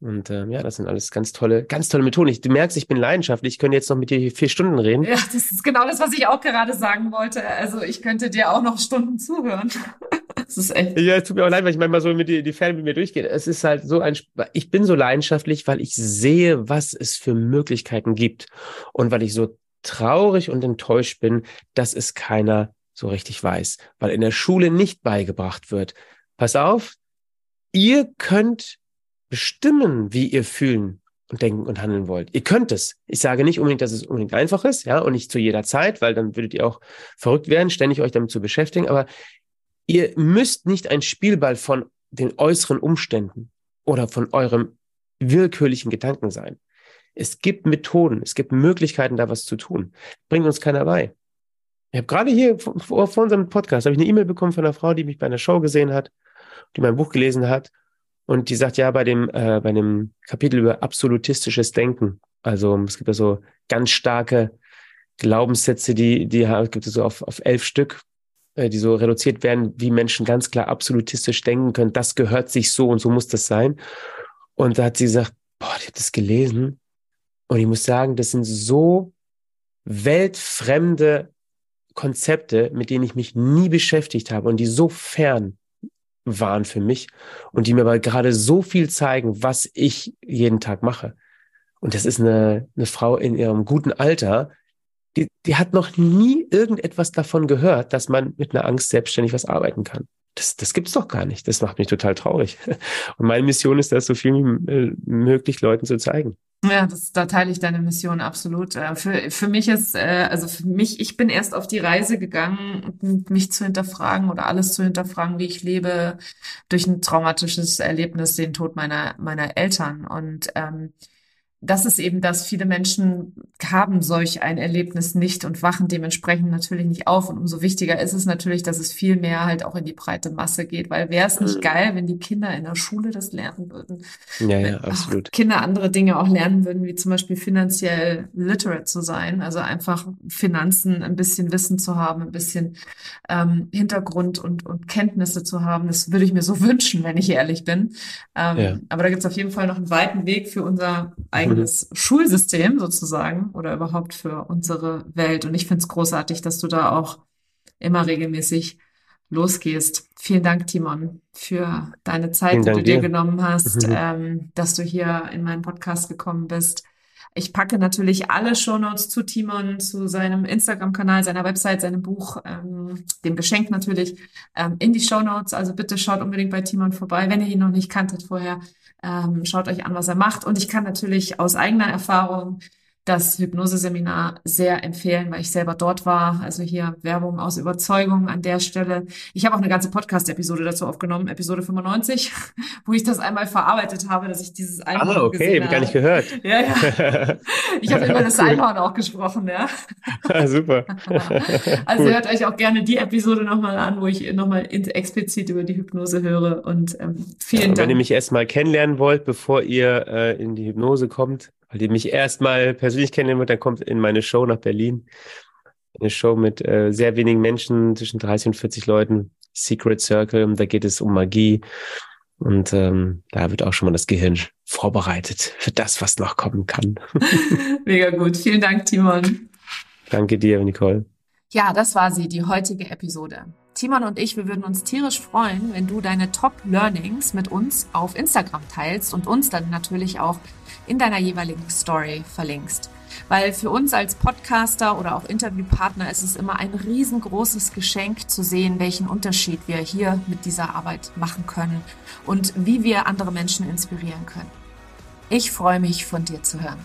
Und ähm, ja, das sind alles ganz tolle, ganz tolle Methoden. Ich, du merkst, ich bin leidenschaftlich. Ich könnte jetzt noch mit dir vier Stunden reden. Ja, das ist genau das, was ich auch gerade sagen wollte. Also ich könnte dir auch noch Stunden zuhören. Das ist echt. Ja, es tut mir auch leid, weil ich manchmal so mit die, die Ferne mit mir durchgehe. Es ist halt so ein, ich bin so leidenschaftlich, weil ich sehe, was es für Möglichkeiten gibt. Und weil ich so traurig und enttäuscht bin, dass es keiner so richtig weiß. Weil in der Schule nicht beigebracht wird. Pass auf, ihr könnt bestimmen, wie ihr fühlen und denken und handeln wollt. Ihr könnt es. Ich sage nicht unbedingt, dass es unbedingt einfach ist, ja, und nicht zu jeder Zeit, weil dann würdet ihr auch verrückt werden, ständig euch damit zu beschäftigen. Aber ihr müsst nicht ein Spielball von den äußeren Umständen oder von eurem willkürlichen Gedanken sein. Es gibt Methoden, es gibt Möglichkeiten, da was zu tun. Bringt uns keiner bei. Ich habe gerade hier vor, vor unserem Podcast habe ich eine E-Mail bekommen von einer Frau, die mich bei einer Show gesehen hat, die mein Buch gelesen hat und die sagt ja bei dem, äh, bei dem Kapitel über absolutistisches Denken. Also es gibt ja so ganz starke Glaubenssätze, die, die gibt es so auf, auf elf Stück, die so reduziert werden, wie Menschen ganz klar absolutistisch denken können. Das gehört sich so und so muss das sein. Und da hat sie gesagt, boah, ich habe das gelesen. Und ich muss sagen, das sind so weltfremde Konzepte, mit denen ich mich nie beschäftigt habe und die so fern waren für mich und die mir aber gerade so viel zeigen, was ich jeden Tag mache. Und das ist eine, eine Frau in ihrem guten Alter, die, die hat noch nie irgendetwas davon gehört, dass man mit einer Angst selbstständig was arbeiten kann. Das, das gibt's doch gar nicht. Das macht mich total traurig. Und meine Mission ist das, so viel wie äh, möglich Leuten zu zeigen. Ja, das, da teile ich deine Mission absolut. Äh, für, für mich ist, äh, also für mich, ich bin erst auf die Reise gegangen, mich zu hinterfragen oder alles zu hinterfragen, wie ich lebe, durch ein traumatisches Erlebnis, den Tod meiner, meiner Eltern. Und ähm, das ist eben das, viele Menschen haben solch ein Erlebnis nicht und wachen dementsprechend natürlich nicht auf. Und umso wichtiger ist es natürlich, dass es viel mehr halt auch in die breite Masse geht, weil wäre es nicht mhm. geil, wenn die Kinder in der Schule das lernen würden. Ja, ja, absolut. Kinder andere Dinge auch lernen würden, wie zum Beispiel finanziell literate zu sein, also einfach Finanzen, ein bisschen Wissen zu haben, ein bisschen ähm, Hintergrund und, und Kenntnisse zu haben. Das würde ich mir so wünschen, wenn ich ehrlich bin. Ähm, ja. Aber da gibt es auf jeden Fall noch einen weiten Weg für unser eigenes eigenes mhm. Schulsystem sozusagen oder überhaupt für unsere Welt. Und ich finde es großartig, dass du da auch immer regelmäßig losgehst. Vielen Dank, Timon, für deine Zeit, die du dir, dir genommen hast, mhm. ähm, dass du hier in meinen Podcast gekommen bist. Ich packe natürlich alle Shownotes zu Timon, zu seinem Instagram-Kanal, seiner Website, seinem Buch, ähm, dem Geschenk natürlich, ähm, in die Shownotes. Also bitte schaut unbedingt bei Timon vorbei, wenn ihr ihn noch nicht kanntet vorher. Ähm, schaut euch an, was er macht. Und ich kann natürlich aus eigener Erfahrung das Hypnoseseminar sehr empfehlen, weil ich selber dort war. Also hier Werbung aus Überzeugung an der Stelle. Ich habe auch eine ganze Podcast-Episode dazu aufgenommen, Episode 95, wo ich das einmal verarbeitet habe, dass ich dieses Einhorn Ah, okay, habe. gar nicht gehört. Ja, ja. Ich habe über das Einhorn auch gesprochen, ja. Ah, super. Also cool. hört euch auch gerne die Episode nochmal an, wo ich nochmal explizit über die Hypnose höre. Und ähm, vielen ja, Dank. Wenn ihr mich erstmal kennenlernen wollt, bevor ihr äh, in die Hypnose kommt, weil die mich erstmal persönlich kennenlernen wird, dann kommt in meine Show nach Berlin. Eine Show mit äh, sehr wenigen Menschen, zwischen 30 und 40 Leuten. Secret Circle, da geht es um Magie. Und ähm, da wird auch schon mal das Gehirn vorbereitet für das, was noch kommen kann. Mega gut. Vielen Dank, Timon. Danke dir, Nicole. Ja, das war sie, die heutige Episode. Timon und ich, wir würden uns tierisch freuen, wenn du deine Top Learnings mit uns auf Instagram teilst und uns dann natürlich auch in deiner jeweiligen Story verlinkst. Weil für uns als Podcaster oder auch Interviewpartner ist es immer ein riesengroßes Geschenk zu sehen, welchen Unterschied wir hier mit dieser Arbeit machen können und wie wir andere Menschen inspirieren können. Ich freue mich, von dir zu hören.